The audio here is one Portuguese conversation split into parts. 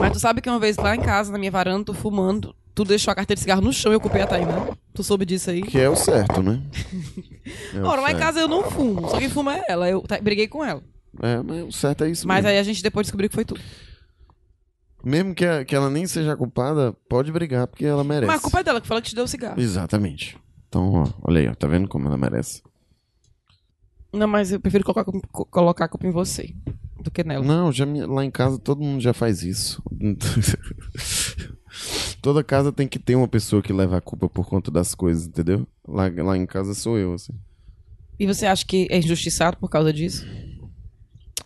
Mas tu sabe que uma vez lá em casa, na minha varanda, tu fumando, tu deixou a carteira de cigarro no chão e eu ocupei a Tainá. Tu soube disso aí? Que é o certo, né? É Ora, lá em casa eu não fumo, só quem fuma é ela. Eu tá, briguei com ela. É, mas o certo é isso Mas mesmo. aí a gente depois descobriu que foi tu. Mesmo que, a- que ela nem seja culpada, pode brigar, porque ela merece. Mas a culpa é dela que fala que te deu o cigarro. Exatamente. Então, ó, olha aí, ó, tá vendo como ela merece? Não, mas eu prefiro colocar, colocar a culpa em você do que nela. Não, já me- lá em casa todo mundo já faz isso. Toda casa tem que ter uma pessoa que leva a culpa por conta das coisas, entendeu? Lá, lá em casa sou eu, assim. E você acha que é injustiçado por causa disso?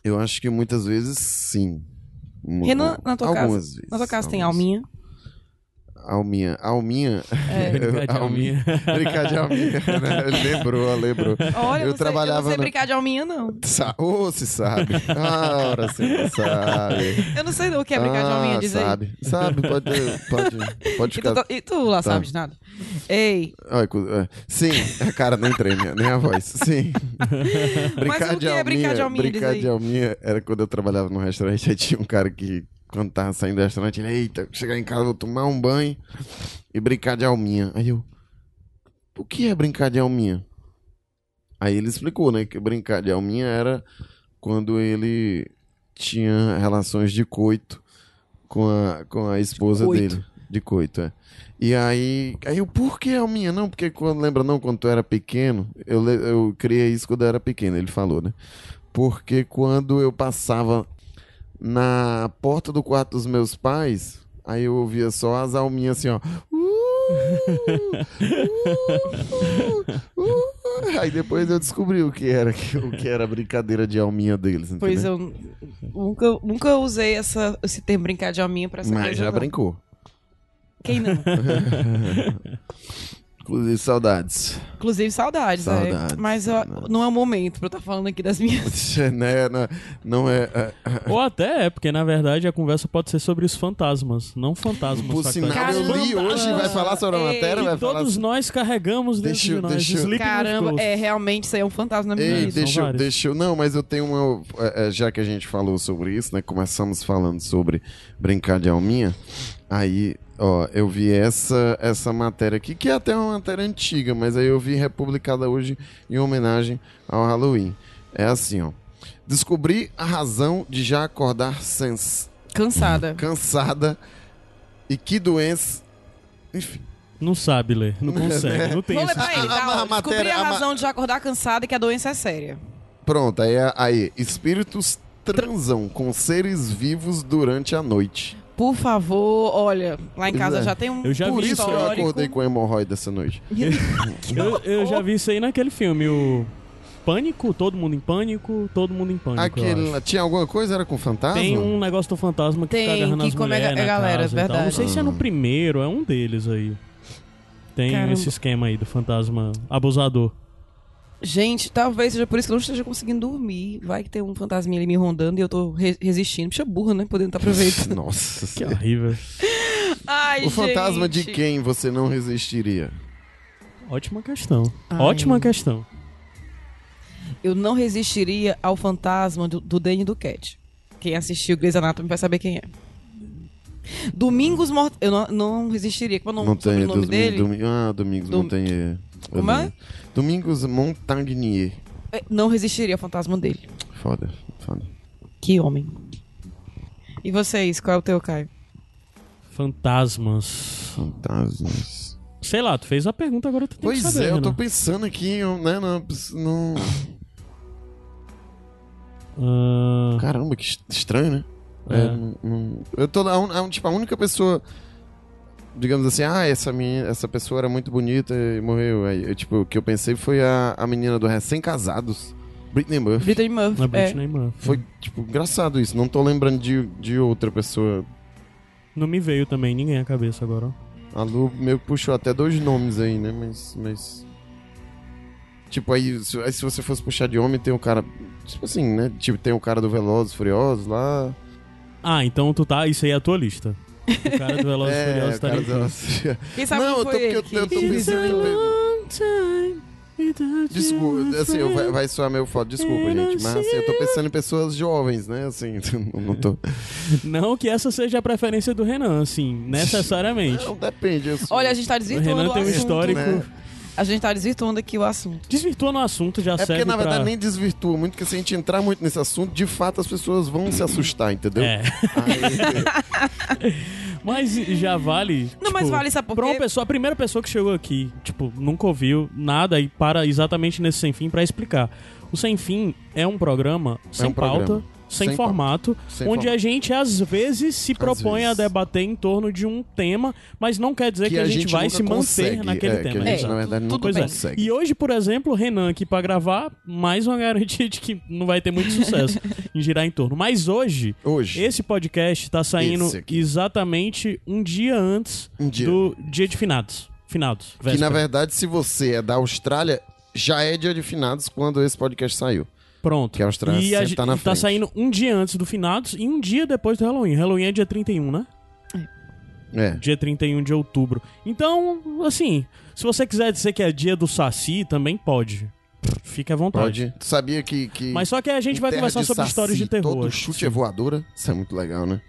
Eu acho que muitas vezes sim. Renan, na tua algumas casa. Vezes, Na tua casa tem algumas. Alminha? Alminha. Alminha. Brincar de alminha. Brincar de alminha. né? Lembrou, lembrou. Olha, eu não sei, eu trabalhava não sei no- brincar de alminha, não. Sa Ô, se sabe. Ah, ora, você sabe. Eu não sei o que é brincar de ah, alminha, diz aí. sabe. Sabe, pode, pode, pode E ficar... tu, e tu lá Tá. sabes nada? Ei, é, Sim, a cara nem treme, nem a voz. Sim. Mas o que é brincar de alminha, diz Brincar aí? de alminha era quando eu trabalhava no restaurante. Aí tinha um cara que, quando tava saindo do restaurante, ele, eita, chegar em casa, vou tomar um banho e brincar de alminha. Aí eu, o que é brincar de alminha? Aí ele explicou, né, que brincar de alminha era quando ele tinha relações de coito com a, com a esposa Coito. dele. De coito, é. E aí, aí eu, por que alminha? Não, porque quando, lembra não, quando tu era pequeno, eu, eu criei isso quando eu era pequeno, ele falou, né? Porque quando eu passava na porta do quarto dos meus pais, aí eu ouvia só as alminhas assim, ó. Uh, uh, uh. Aí depois eu descobri o que era, o que era a brincadeira de alminha deles, entendeu? pois eu nunca, nunca usei essa, esse termo brincar de alminha pra essa Mas coisa, já não. brincou. Quem não? Inclusive, saudades. Inclusive, saudades, Saudades, é. Mas saudades. não é o momento pra eu estar falando aqui das minhas. né, não, não é. é, Ou até é, porque na verdade a conversa pode ser sobre os fantasmas, não fantasmas. Por sinal, eu li hoje, vai falar sobre a Ei, matéria, vai falar todos nós carregamos dentro Deixa eu- de nós. deixa eu- Caramba, é, realmente, isso aí é um fantasma na minha Ei, vida. deixa, eu- deixa eu. Não, mas eu tenho uma. é, é, Já que a gente falou sobre isso, né? Começamos falando sobre brincar de alminha. Aí, ó, eu vi essa, essa matéria aqui, que é até uma matéria antiga, mas aí eu vi republicada hoje em homenagem ao Halloween. É assim, ó. Descobri a razão de já acordar sens Cansada. cansada e que doença. Enfim. Não sabe ler, não consegue, não tem Vou ler pra ele, A- a- tá? a matéria- a a ma- razão de já acordar cansada e que a doença é séria. Pronto, aí, aí espíritos transam com seres vivos durante a noite. Por favor, olha, lá em casa é. já tem um Eu já Por vi isso que eu histórico. acordei com hemorroida essa noite. Eu, eu já vi isso aí naquele filme, o Pânico, Todo Mundo em Pânico, Todo Mundo em Pânico. eu Aquele, acho. tinha alguma coisa? Era com fantasma? Tem um negócio do fantasma que Tem, fica agarrando que as come a mulheres ga- a na galera, casa e tal. verdade. Não sei se é no primeiro, é um deles aí. Tem Caramba. esse esquema aí do fantasma abusador. Gente, talvez seja por isso que eu não esteja conseguindo dormir. Vai que tem um fantasminha ali me rondando e eu tô re- resistindo. Bicha burra, né? Podendo estar aproveitando. Nossa Que horrível. Ai, O fantasma de gente. quem você não resistiria? Ótima questão. Ai. Ótima questão. Eu não resistiria ao fantasma do, do Danny do Cat. Quem assistiu Grey's Anatomy vai saber quem é. Domingos Mortais. Eu não, não resistiria. Como é o nome, Montanha sobrenome dos dele? Domi- Ah, Domingos Dom- Montagnier. Eu Como é? Domingos Montagnier. É, Não resistiria ao fantasma dele. Foda, foda. Que homem. E vocês, qual é o teu, Caio? Fantasmas. Fantasmas. Sei lá, tu fez a pergunta, agora tu tem Pois que saber. é, eu tô pensando aqui, né? Não, não- Ah, Caramba, que est- estranho, né? É. É, não- não- eu tô a, un- a, tipo, a única pessoa, digamos assim, ah, essa, minha, essa pessoa era muito bonita e morreu. Aí, eu, tipo, o que eu pensei foi a, a menina do Recém-Casados, Britney Murphy. Brittany Murphy. na É. Britney Murphy. Foi, tipo, engraçado isso. Não tô lembrando de, de outra pessoa. Não me veio também ninguém à cabeça agora. ó. A Lu meio que puxou até dois nomes aí, né? Mas. mas... Tipo, aí se, aí se você fosse puxar de homem, tem o cara. Tipo assim, né? Tipo, tem o cara do Velozes Furiosos lá. Ah, então tu tá. Isso aí é a tua lista. O cara do Velozes É, Furiosos o tá cara ali. do Velozes- Quem sabe Não, eu tô, eu, tô pensando em. Desculpa, assim, eu- vai, vai soar meio foda, desculpa, gente. Mas assim, eu tô pensando em pessoas jovens, né? Assim, não, não tô. Não que essa seja a preferência do Renan, assim, necessariamente. Não, depende. Olha, a gente tá O desvirtuando Renan o tem um assunto. histórico. né? A gente tá desvirtuando aqui o assunto. Desvirtua no assunto, já É serve porque, na verdade, pra... nem desvirtua muito, porque se a gente entrar muito nesse assunto, de fato as pessoas vão se assustar, entendeu? É. Aí, Mas já vale. Não, mas tipo, vale, sabe por Pra uma quê? pessoa, a primeira pessoa que chegou aqui, tipo, nunca ouviu nada e para exatamente nesse Sem Fim pra explicar. O Sem Fim é um programa sem um programa. Sem, Sem formato, Sem onde formato. a gente às vezes se propõe vezes. a debater em torno de um tema, mas não quer dizer que, a gente, vai nunca se manter consegue, naquele é, tema. Que a gente, É, na verdade, é. consegue. E hoje, por exemplo, Renan aqui pra gravar, mais uma garantia de que não vai ter muito sucesso em girar em torno. Mas hoje, Hoje, esse podcast tá saindo exatamente um dia antes um dia. do dia de finados. Finados. Que, na véspera. verdade, se você é da Austrália, já é dia de finados quando esse podcast saiu. Pronto. Que a Austrália e a sempre tá na tá saindo um dia antes do finados e um dia depois do Halloween. Halloween é dia 31, né? É. Dia 31 de outubro. Então, assim, se você quiser dizer que é dia do Saci, também pode. Fique à vontade. Pode. Tu sabia que. que Mas só que a gente vai conversar sobre Saci, histórias de terror. Todo chute é voadora. Isso é muito legal, né?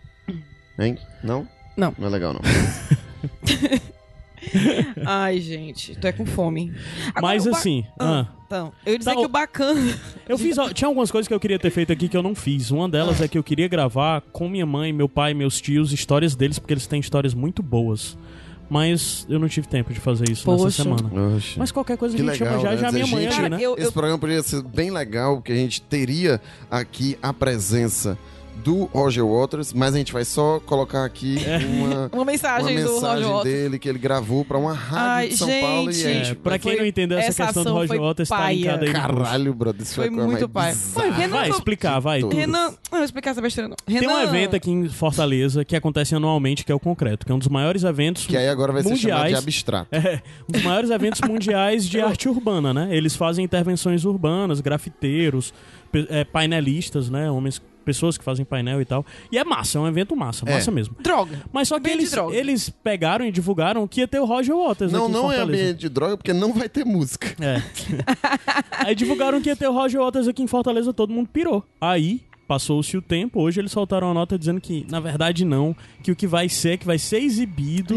Hein? Não? Não. Não é legal, não. Ai, gente, tu é com fome. Agora, Mas ba- assim, Ah, ah, Então, eu ia dizer Tá, que o- bacana. eu fiz. ó, Tinha algumas coisas que eu queria ter feito aqui que eu não fiz. Uma delas é que eu queria gravar com minha mãe, meu pai, meus tios, histórias deles, porque eles têm histórias muito boas. Mas eu não tive tempo de fazer isso Poxa. nessa semana. Oxe. Mas qualquer coisa Que a gente legal, chama já, né? já minha mãe Gente, ali, né? eu, Esse eu, programa poderia ser bem legal, que a gente teria aqui a presença do Roger Waters, mas a gente vai só colocar aqui uma, uma uma mensagem, do Roger mensagem Waters. dele que ele gravou pra uma rádio Ai, de São Paulo e gente. É, gente pra quem foi- não entendeu essa, essa questão do Roger Waters, tá paia. linkado aí. no post. Caralho, brother, isso Foi foi, muito pai. Vai explicar, vai. Renan, não vou explicar essa besteira não. Renan, Tem um evento aqui em Fortaleza que acontece anualmente, que é o Concreto, que é um dos maiores eventos Que aí agora vai ser chamado de mundiais. abstrato. É, um dos maiores eventos mundiais de arte urbana, né? Eles fazem intervenções urbanas, grafiteiros, é, painelistas, né? Homens, pessoas que fazem painel e tal. E é massa, é um evento massa, É. massa mesmo. Droga. Mas só que Ambiente de eles, droga. eles pegaram e divulgaram que ia ter o Roger Waters Não, aqui em não é Fortaleza. ambiente de droga, porque não vai ter música. É. Aí divulgaram que ia ter o Roger Waters aqui em Fortaleza, todo mundo pirou. Aí, passou-se o tempo, hoje eles soltaram a nota dizendo que, na verdade, não, que o que vai ser, é que vai ser exibido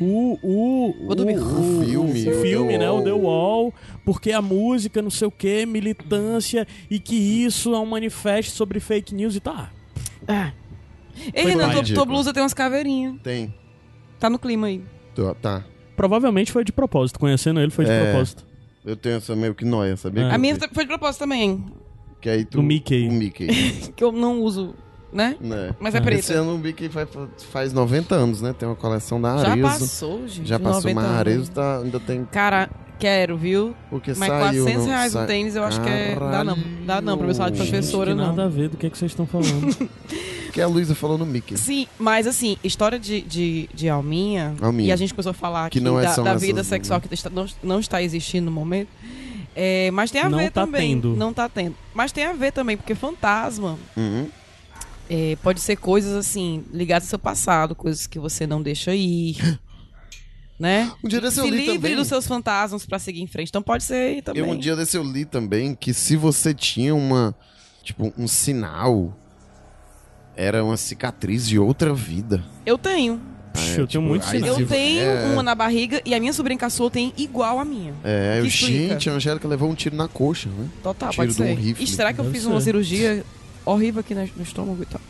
o. O, dormir. o, O filme, o o filme, The né? O. The Wall, porque a música, não sei o que, militância, e que isso é um manifesto sobre fake news e tá. Ah. Ei, Renan, tua, tua blusa tem umas caveirinhas. Tem. Tá no clima aí. Tô- Tá. Provavelmente foi de propósito, conhecendo ele foi de É. propósito. Eu tenho essa meio que noia, sabia? É. A eu minha foi de propósito também. Que aí tu... Do Mickey. O Mickey. Que eu não uso, né? né? Mas é preta. Esse ano o Mickey faz, faz 90 anos, né? Tem uma coleção da Já Arezzo. passou, gente. Já passou, 90 mas a anos. Arezzo tá, ainda tem... Cara, quero, viu? Porque Mas saiu... 400 não- reais sa- um tênis eu acho que é... Dá não. Dá não, pra meu salário de professora que não. nada a ver do que, é que vocês estão falando. Que a Luísa falou no Mickey. Sim, mas assim, história de, de, de alminha, Alminha. e a gente começou a falar Que aqui não é da, da vida sexual que está- não, não está existindo no momento. É, mas tem a Não ver tá também. tendo. Não tá tendo. Mas tem a ver também, porque fantasma Uhum. é, pode ser coisas assim, ligadas ao seu passado, coisas que você não deixa ir. né? Um dia desse eu Se li livre também... dos seus fantasmas pra seguir em frente. Então pode ser aí também. Eu, um dia desse eu li também que se você tinha uma... Tipo, um sinal... Era uma cicatriz de outra vida. Eu tenho. É, eu tenho tipo, se- Eu tenho é. uma na barriga e a minha sobrinha caçula tem igual a minha. É, eu, gente, a Angélica levou um tiro na coxa, né? Total, Tiro pode de um ser. rifle. E será que eu Deve fiz ser. uma cirurgia horrível aqui no estômago e tal?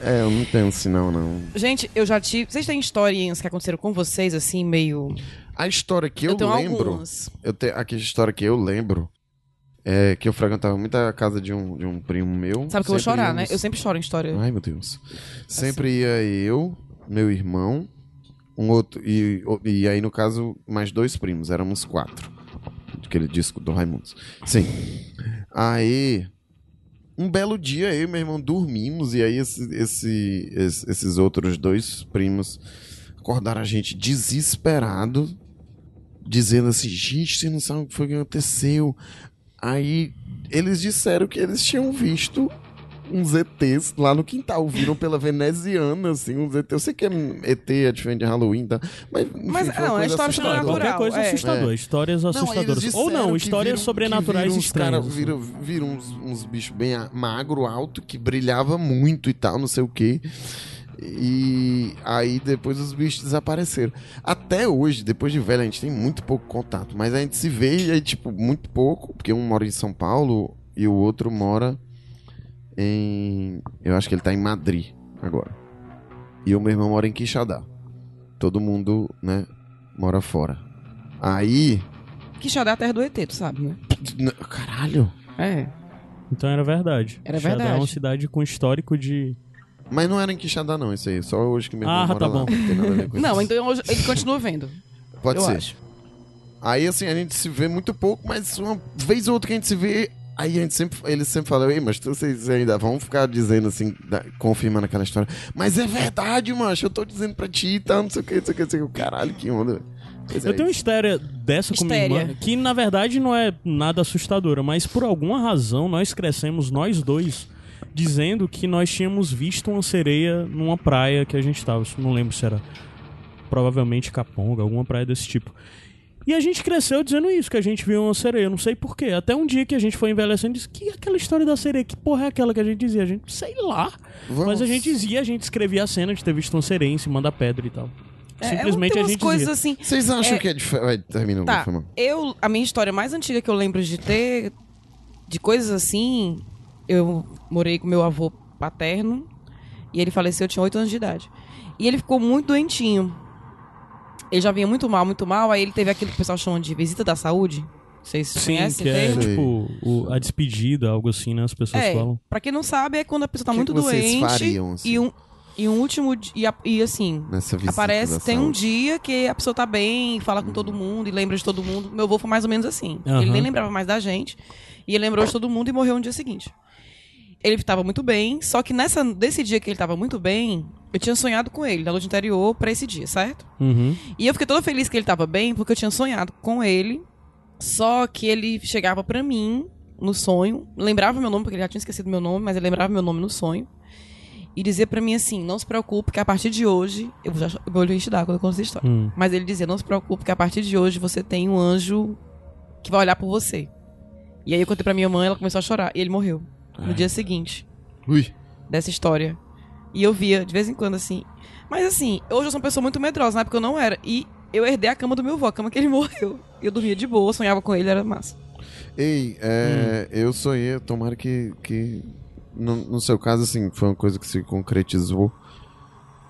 É, eu não tenho sinal, não. Gente, eu já tive. Vocês têm historinhas que aconteceram com vocês, assim, meio. A história que eu, tenho lembro... algumas. Eu tenho, a história que eu lembro é que eu frequentava muito a casa de um, de um primo meu. Sabe que eu vou chorar, né? íamos- Eu sempre choro em história. Ai, meu Deus. Sempre ia eu, meu irmão, um outro. E, e aí, no caso, mais dois primos. Éramos quatro. Aquele disco do Raimundos. Sim. Aí. Um belo dia, eu e meu irmão dormimos, e aí esse, esse- esse- esses outros dois primos acordaram a gente desesperado, dizendo assim: gente, você não sabe o que foi que aconteceu. Aí eles disseram que eles tinham visto uns ETs lá no quintal. Viram pela veneziana, assim, uns ETs. Eu sei que é ET, é diferente de Halloween, tá? Mas, enfim, Mas, não, é coisa história assustadora. Não, sobrenatural. qualquer coisa é. assustadora. Histórias Não, assustadoras. eles Ou não, histórias viram- sobrenaturais viram uns cara- estranhas. viram, viram uns, uns bichos bem magro, alto, que brilhava muito e tal, não sei o quê. E aí depois os bichos desapareceram. Até hoje, depois de velho, a gente tem muito pouco contato. Mas a gente se vê e aí, tipo, muito pouco, porque um mora em São Paulo e o outro mora em. Eu acho que ele tá em Madrid agora. E o meu irmão mora em Quixadá. Todo mundo, né, mora fora. Aí. Quixadá é a terra do ET, tu sabe, né? Caralho! É. Então era verdade. Era Quixadá é verdade. uma cidade com histórico de. Mas não era em Quixadá, não, isso aí. Só hoje que meu irmão Ah, mora tá lá. bom. Não tem nada a ver com Não, então hoje ele continua vendo. Pode eu ser. acho. Aí, assim, a gente se vê muito pouco, mas uma vez ou outra que a gente se vê, aí a gente sempre, ele sempre fala, ei, mas vocês ainda vão ficar dizendo assim, da- confirmando aquela história. Mas é verdade, macho, eu tô dizendo pra ti e tal, não sei o que, não sei o que, não sei o que. Caralho, que onda, velho. Pois é Eu tenho uma isso. história dessa com minha irmã, que na verdade não é nada assustadora, mas por alguma razão nós crescemos, nós dois, dizendo que nós tínhamos visto uma sereia numa praia que a gente tava. Não lembro se era provavelmente Caponga, alguma praia desse tipo. E a gente cresceu dizendo isso, que a gente viu uma sereia, não sei porquê. Até um dia que a gente foi envelhecendo e disse, que é aquela história da sereia? Que porra é aquela que a gente dizia? A gente, sei lá. Vamos. Mas a gente dizia, a gente escrevia a cena de ter visto uma sereia em cima da pedra e tal. É, Simplesmente tem a gente coisas dizia. assim. Vocês acham É- que é diferente? Vai, termina, Tá, mal. eu, a minha história mais antiga que eu lembro de ter, de coisas assim, eu morei com meu avô paterno e ele faleceu, eu tinha 8 anos de idade. E ele ficou muito doentinho. Ele já vinha muito mal, muito mal, aí ele teve aquilo que o pessoal chama de visita da saúde. Vocês Sim, conhecem que é? Sei. tipo o- a despedida, algo assim, né? As pessoas É, falam. pra quem não sabe, é quando a pessoa tá O que muito que vocês doente fariam, assim? e, um, e um último di- e, a- e assim, Nessa visita aparece, da tem um saúde. dia que a pessoa tá bem, fala com todo mundo e lembra de todo mundo. Meu avô foi mais ou menos assim. Ele nem lembrava mais da gente. E ele lembrou de todo mundo e morreu no dia seguinte. Ele estava muito bem, só que nessa, desse dia que ele estava muito bem, eu tinha sonhado com ele na noite anterior pra esse dia, certo? Uhum. E eu fiquei toda feliz que ele tava bem, porque eu tinha sonhado com ele. Só que ele chegava pra mim no sonho, lembrava meu nome, porque ele já tinha esquecido meu nome, mas ele lembrava meu nome no sonho. E dizia pra mim assim: Não se preocupe, que a partir de hoje. Eu já eu vou enche d'água quando eu conto essa história. Hum. Mas ele dizia: Não se preocupe, que a partir de hoje você tem um anjo que vai olhar por você. E aí eu contei pra minha mãe, ela começou a chorar. E ele morreu no dia seguinte Ui. dessa história. E eu via de vez em quando assim. Mas assim, hoje eu sou uma pessoa muito medrosa, na época eu não era. E eu herdei a cama do meu avô, a cama que ele morreu. E eu dormia de boa, sonhava com ele, era massa. Ei, é, eu sonhei, tomara que, que no, no seu caso, assim, foi uma coisa que se concretizou.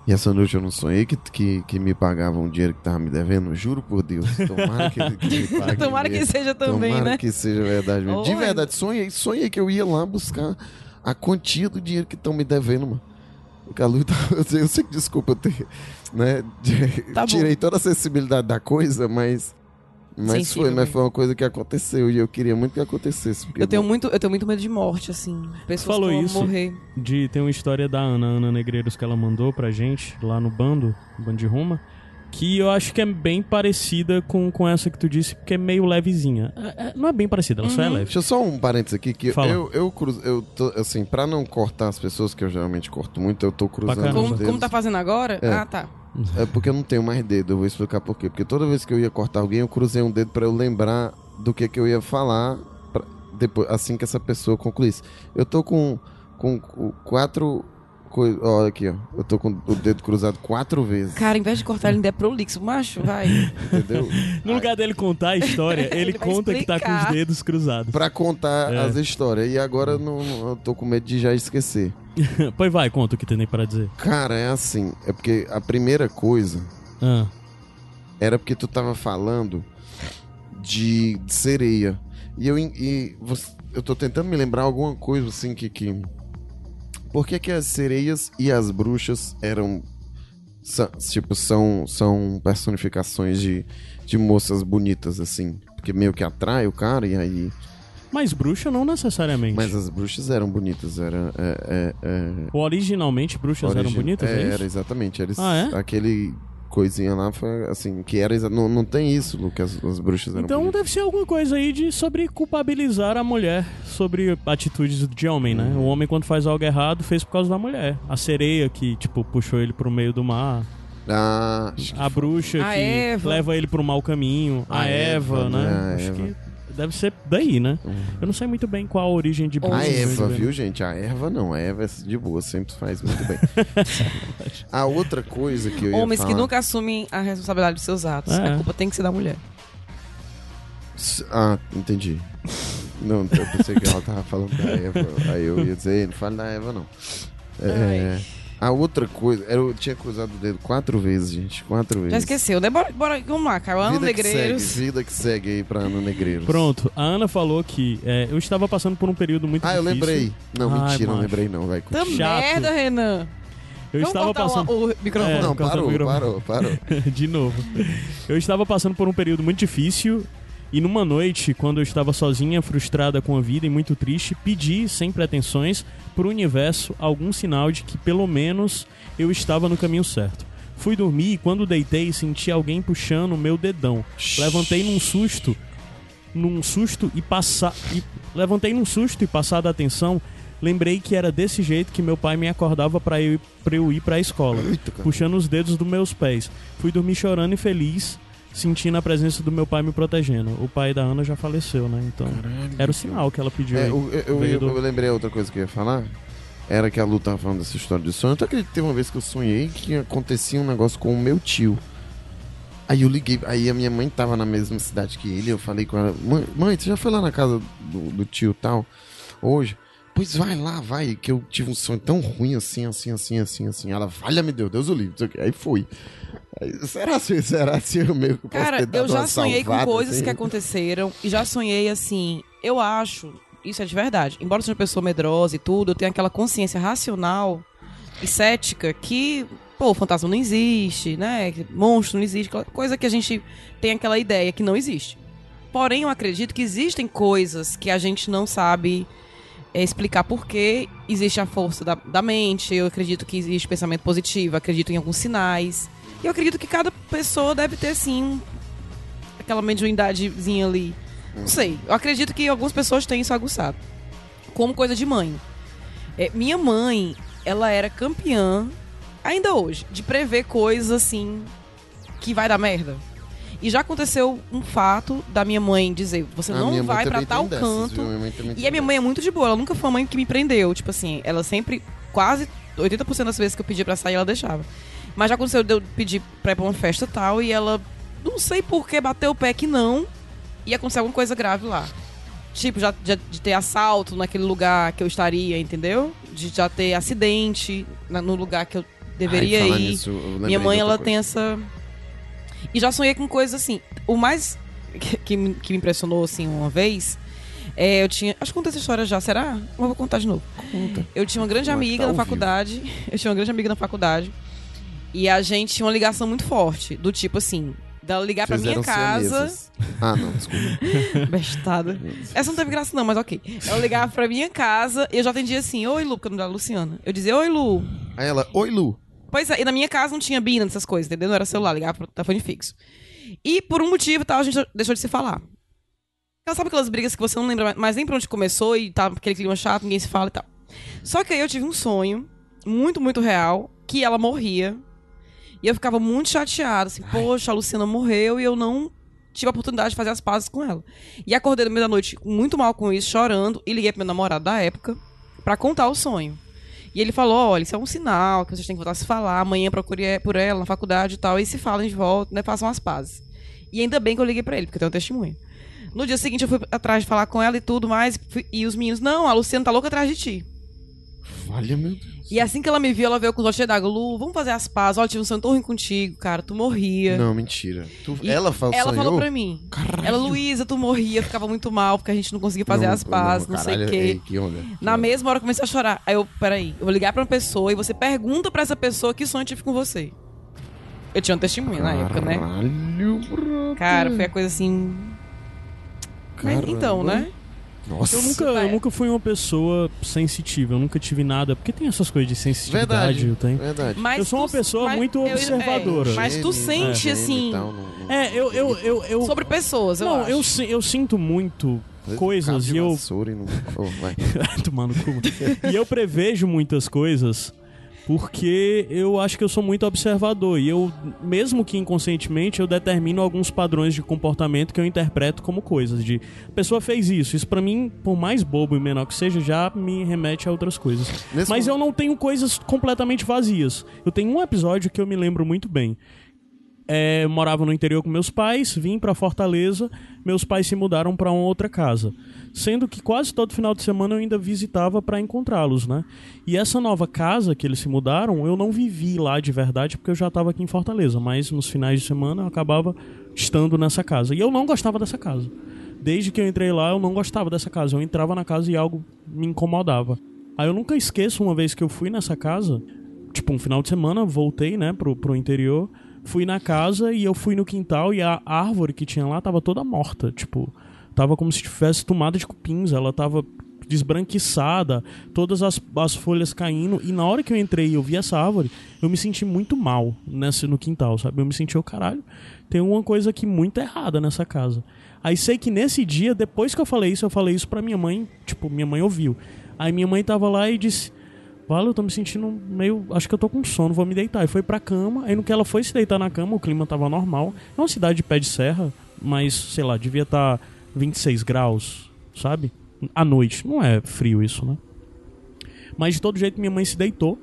E essa noite eu não sonhei que, que, que me pagavam um dinheiro que tava me devendo, juro por Deus. Tomara que, que me pague Tomara que seja também, Tomara né? que seja verdade mesmo. De verdade, sonhei, sonhei que eu ia lá buscar a quantia do dinheiro que estão me devendo, mano. A luta, eu sei, que desculpa eu ter, né, de- Tá tirei toda a sensibilidade da coisa, mas mas Sensível foi, mas foi uma coisa que aconteceu e eu queria muito que acontecesse. porque Eu tenho muito, eu tenho muito medo de morte, assim. Pessoas Falou que vão isso. morrer. De, tem uma história da Ana, Ana Negreiros, que ela mandou pra gente lá no bando, Bando de Roma, que eu acho que é bem parecida com, com essa que tu disse, porque é meio levezinha. É- é- não é bem parecida, ela só é Uhum. leve. Deixa eu só um parênteses aqui, que Fala. eu, eu cruzo, eu tô, assim, pra não cortar as pessoas, que eu geralmente corto muito, eu tô cruzando Como, dedos. como tá fazendo agora? É. Ah, tá. É porque eu não tenho mais dedo, eu vou explicar por quê. Porque toda vez que eu ia cortar alguém, eu cruzei um dedo pra eu lembrar do que que eu ia falar pra- depois, assim que essa pessoa concluísse. Eu tô com, com, com quatro coisas. Ó, aqui, ó. Eu tô com o dedo cruzado quatro vezes. Cara, em vez de cortar ele ainda é prolixo, macho, vai. Entendeu? No lugar dele contar a história, ele, Ele conta que tá com os dedos cruzados. pra contar É. as histórias. E agora eu, não, eu tô com medo de já esquecer. pois vai, conta o que tem aí para dizer. Cara, é assim. É porque a primeira coisa Ah, era porque tu tava falando de, de sereia. E eu, e você- eu tô tentando me lembrar alguma coisa assim que. que... Por que, que as sereias e as bruxas eram. sa- tipo, são, são personificações de, de moças bonitas, assim. Porque meio que atrai o cara e aí. mas bruxa não necessariamente. Mas as bruxas eram bonitas, era. É, é, é, Originalmente bruxas eram origi- bonitas, é, é, era exatamente. Era Ah, é? aquele coisinha lá foi assim, que era não, não tem isso, Lu, que as, as bruxas eram Então bonitas. deve ser alguma coisa aí de sobre culpabilizar a mulher sobre atitudes de homem, né? Uhum. O homem quando faz algo errado fez por causa da mulher. A sereia que, tipo, puxou ele pro meio do mar. Ah, A bruxa A que Eva. leva ele pro mau caminho. A, A Eva, Eva, né? né? A Acho Eva. que deve ser daí, né? Eu não sei muito bem qual a origem de A bruxa. Eva, né? viu, gente? A erva não. A Eva é de boa, sempre faz muito bem. a outra coisa que eu ia Homens que falar- nunca assumem a responsabilidade dos seus atos. É. A culpa tem que ser da mulher. S- Ah, entendi. Não, eu pensei que ela tava falando da Eva. Aí eu ia dizer, não fale da Eva, não. É, a outra coisa, eu tinha cruzado o dedo quatro vezes, gente. Quatro vezes. Já esqueceu, né? Bora, bora vamos lá, cara. Eu amo Vida que negreiros. segue, vida que segue aí pra Ana Negreiros. Pronto, a Ana falou que é, eu estava passando por um período muito Ah, eu difícil. lembrei. Não, Ai, mentira, não lembrei não, vai. Tá Chato. merda, Renan. Eu Vamos estava cortar o- passando. o, microfone. É. Não, corta o parou, microfone. parou, parou. de novo. Eu estava passando por um período muito difícil e numa noite, quando eu estava sozinha, frustrada com a vida e muito triste, pedi, sem pretensões, pro universo algum sinal de que pelo menos eu estava no caminho certo. Fui dormir e quando deitei senti alguém puxando o meu dedão. Levantei num susto, num susto e passar levantei num susto e passada a atenção, lembrei que era desse jeito que meu pai me acordava para eu para eu ir para a escola Eita, puxando os dedos dos meus pés. Fui dormir chorando e feliz, sentindo a presença do meu pai me protegendo. O pai da Ana já faleceu, né? Então, Caralho, era o sinal que ela pediu. É, eu, eu, eu, do- eu lembrei outra coisa que eu ia falar. Era que a Lu tava falando dessa história de sonho. Eu acredito que teve uma vez que eu sonhei que acontecia um negócio com o meu tio. Aí eu liguei, aí a minha mãe tava na mesma cidade que ele, eu falei com ela, mãe, mãe você já foi lá na casa do, do tio tal, hoje? Pois vai lá, vai, que eu tive um sonho tão ruim assim, assim, assim, assim, assim. Ela, valha-me Deus, Deus o livre. Aí fui. Será se, será se eu meio que posso Cara, eu já sonhei com coisas assim? que aconteceram e já sonhei assim. Eu acho, isso é de verdade. Embora eu seja uma pessoa medrosa e tudo, eu tenho aquela consciência racional e cética que, pô, fantasma não existe, né? Monstro não existe, coisa que a gente tem aquela ideia que não existe. Porém, eu acredito que existem coisas que a gente não sabe explicar por quê. Existe a força da, da mente, eu acredito que existe pensamento positivo, acredito em alguns sinais. E eu acredito que cada pessoa deve ter, sim, um- aquela mediunidadezinha ali. Não sei. Eu acredito que algumas pessoas têm isso aguçado. Como coisa de mãe. É, minha mãe, ela era campeã, ainda hoje, de prever coisas assim que vai dar merda. E já aconteceu um fato da minha mãe dizer: você A não vai pra também tal dessas, canto. viu? E a minha mãe é muito de boa, ela nunca foi uma mãe que me prendeu. Tipo assim, ela sempre, quase 80% das vezes que eu pedi pra sair, ela deixava. Mas já aconteceu de eu pedir pra ir pra uma festa e tal, e ela, não sei por que, bateu o pé que não, e aconteceu alguma coisa grave lá. Tipo, já, já- de ter assalto naquele lugar que eu estaria, entendeu? De já ter acidente na- no lugar que eu deveria Ai, ir. nisso, Minha mãe, ela tem essa. E já sonhei com coisas assim. O mais que, que me, impressionou, assim, uma vez. É, eu tinha. Acho que contei essa história já, será? Eu vou contar de novo. Conta. Eu tinha uma grande amiga tá na faculdade. Eu tinha uma grande amiga na faculdade. E a gente tinha uma ligação muito forte. Do tipo assim, dela ligar pra minha casa. Ah, não, desculpa. Bestada. Essa não teve graça, não, mas ok. Ela ligava pra minha casa e eu já atendia assim: Oi, Lu, porque o nome dela é Luciana. Eu dizia: Oi, Lu. Aí ela, oi Lu. Pois é, e na minha casa não tinha bina dessas coisas, entendeu? Não era celular, ligava pro telefone fixo. E por um motivo e tal, a gente deixou de se falar. Ela sabe aquelas brigas que você não lembra mais nem pra onde começou e tá aquele clima chato, ninguém se fala e tal. Só que aí eu tive um sonho, muito, muito real, que ela morria. E eu ficava muito chateada, assim, poxa, a Luciana morreu e eu não tive a oportunidade de fazer as pazes com ela. E acordei no meio da noite muito mal com isso, chorando, e liguei pro meu namorado da época pra contar o sonho. E ele falou: olha, isso é um sinal que vocês têm que voltar a se falar. Amanhã procure por ela na faculdade e tal. E se falem de volta, né? Façam as pazes. E ainda bem que eu liguei pra ele, porque eu tenho um testemunho. No dia seguinte eu fui atrás de falar com ela e tudo mais. E os meninos, não, a Luciana tá louca atrás de ti. Olha, meu Deus. E assim que ela me viu, ela veio com os olhos cheios d'água. Lu, vamos fazer as pazes. Olha, tive um ruim contigo, cara. Tu morria. Não, mentira. Tu- ela falou ela sonhou? falou pra mim. Caralho. Ela, Luísa, tu morria, ficava muito mal, porque a gente não conseguia fazer Não, as pazes, não, sei o caralho, quê. ei, que onda. Na mesma hora eu comecei a chorar. Aí eu, peraí, eu vou ligar pra uma pessoa e você pergunta pra essa pessoa que sonho eu tive com você. Eu tinha um testemunho na época, né? Caralho. Cara, foi a coisa assim. Mas, então, né? Nossa. Eu nunca, eu nunca fui uma pessoa sensitiva, eu nunca tive nada. Porque tem essas coisas de sensitividade, Verdade. eu tenho. Verdade. Mas Eu sou uma pessoa mas muito eu- é, observadora. mas tu sente, gene assim, É, eu, eu, eu, eu, sobre pessoas, eu não, acho. eu, eu sinto muito coisas e eu e não- Oh, vai. Tomar no cu. e eu prevejo muitas coisas porque eu acho que eu sou muito observador. E eu, mesmo que inconscientemente, eu determino alguns padrões de comportamento que eu interpreto como coisas. De a pessoa fez isso. Isso pra mim, por mais bobo e menor que seja, já me remete a outras coisas. Nesse Mas momento- eu não tenho coisas completamente vazias. Eu tenho um episódio que eu me lembro muito bem. É, morava no interior com meus pais, vim pra Fortaleza, meus pais se mudaram pra uma outra casa. Sendo que quase todo final de semana eu ainda visitava pra encontrá-los, né? E essa nova casa que eles se mudaram, eu não vivi lá de verdade porque eu já estava aqui em Fortaleza, mas nos finais de semana eu acabava estando nessa casa. E eu não gostava dessa casa. Desde que eu entrei lá, eu não gostava dessa casa. Eu entrava na casa e algo me incomodava. Aí eu nunca esqueço uma vez que eu fui nessa casa, tipo um final de semana, voltei, né, pro, pro interior, fui na casa e eu fui no quintal e a árvore que tinha lá tava toda morta, tipo, tava como se tivesse tomada de cupins, ela tava desbranquiçada, todas as, as folhas caindo, e na hora que eu entrei e eu vi essa árvore, eu me senti muito mal nesse, no quintal, sabe? Eu me senti, o caralho, tem uma coisa aqui muito errada nessa casa. Aí sei que nesse dia, depois que eu falei isso, eu falei isso pra minha mãe, tipo, minha mãe ouviu. Aí minha mãe tava lá e disse: Vale, eu tô me sentindo meio. Acho que eu tô com sono, vou me deitar. E foi pra cama. Aí no que ela foi se deitar na cama, o clima tava normal. É uma cidade de pé de serra, mas sei lá, devia estar tá 26 graus, sabe? À noite. Não é frio isso, né? Mas de todo jeito, minha mãe se deitou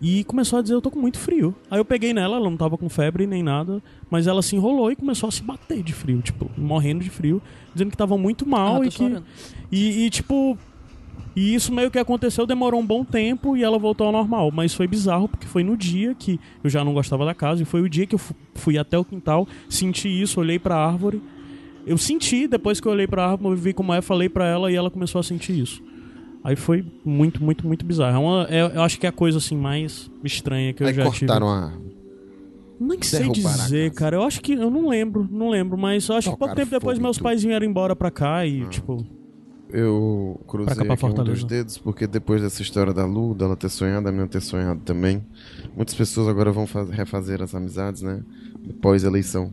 e começou a dizer: Eu tô com muito frio. Aí eu peguei nela, ela não tava com febre nem nada, mas ela se enrolou e começou a se bater de frio, tipo, morrendo de frio, dizendo que tava muito mal Ah, e que. E, e, tipo. E isso meio que aconteceu, demorou um bom tempo e ela voltou ao normal. Mas foi bizarro, porque foi no dia que eu já não gostava da casa, e foi o dia que eu fu- fui até o quintal, senti isso, olhei pra árvore. Eu senti, depois que eu olhei pra árvore, eu vi como é, falei pra ela e ela começou a sentir isso. Aí foi muito, muito, muito bizarro. É uma, é- eu acho que é a coisa assim mais estranha que eu Aí já tive. cortaram a árvore. Nem sei Derrubaram a dizer, cara. Eu acho que. Eu não lembro, não lembro, mas eu acho que pouco Tocaram tempo depois meus pais vieram embora pra cá e, tipo. Eu cruzei Pra cá, pra aqui um dos dedos, porque depois dessa história da Lu, dela ter sonhado, a minha ter sonhado também, muitas pessoas agora vão faz- refazer as amizades, né? Pós-eleição.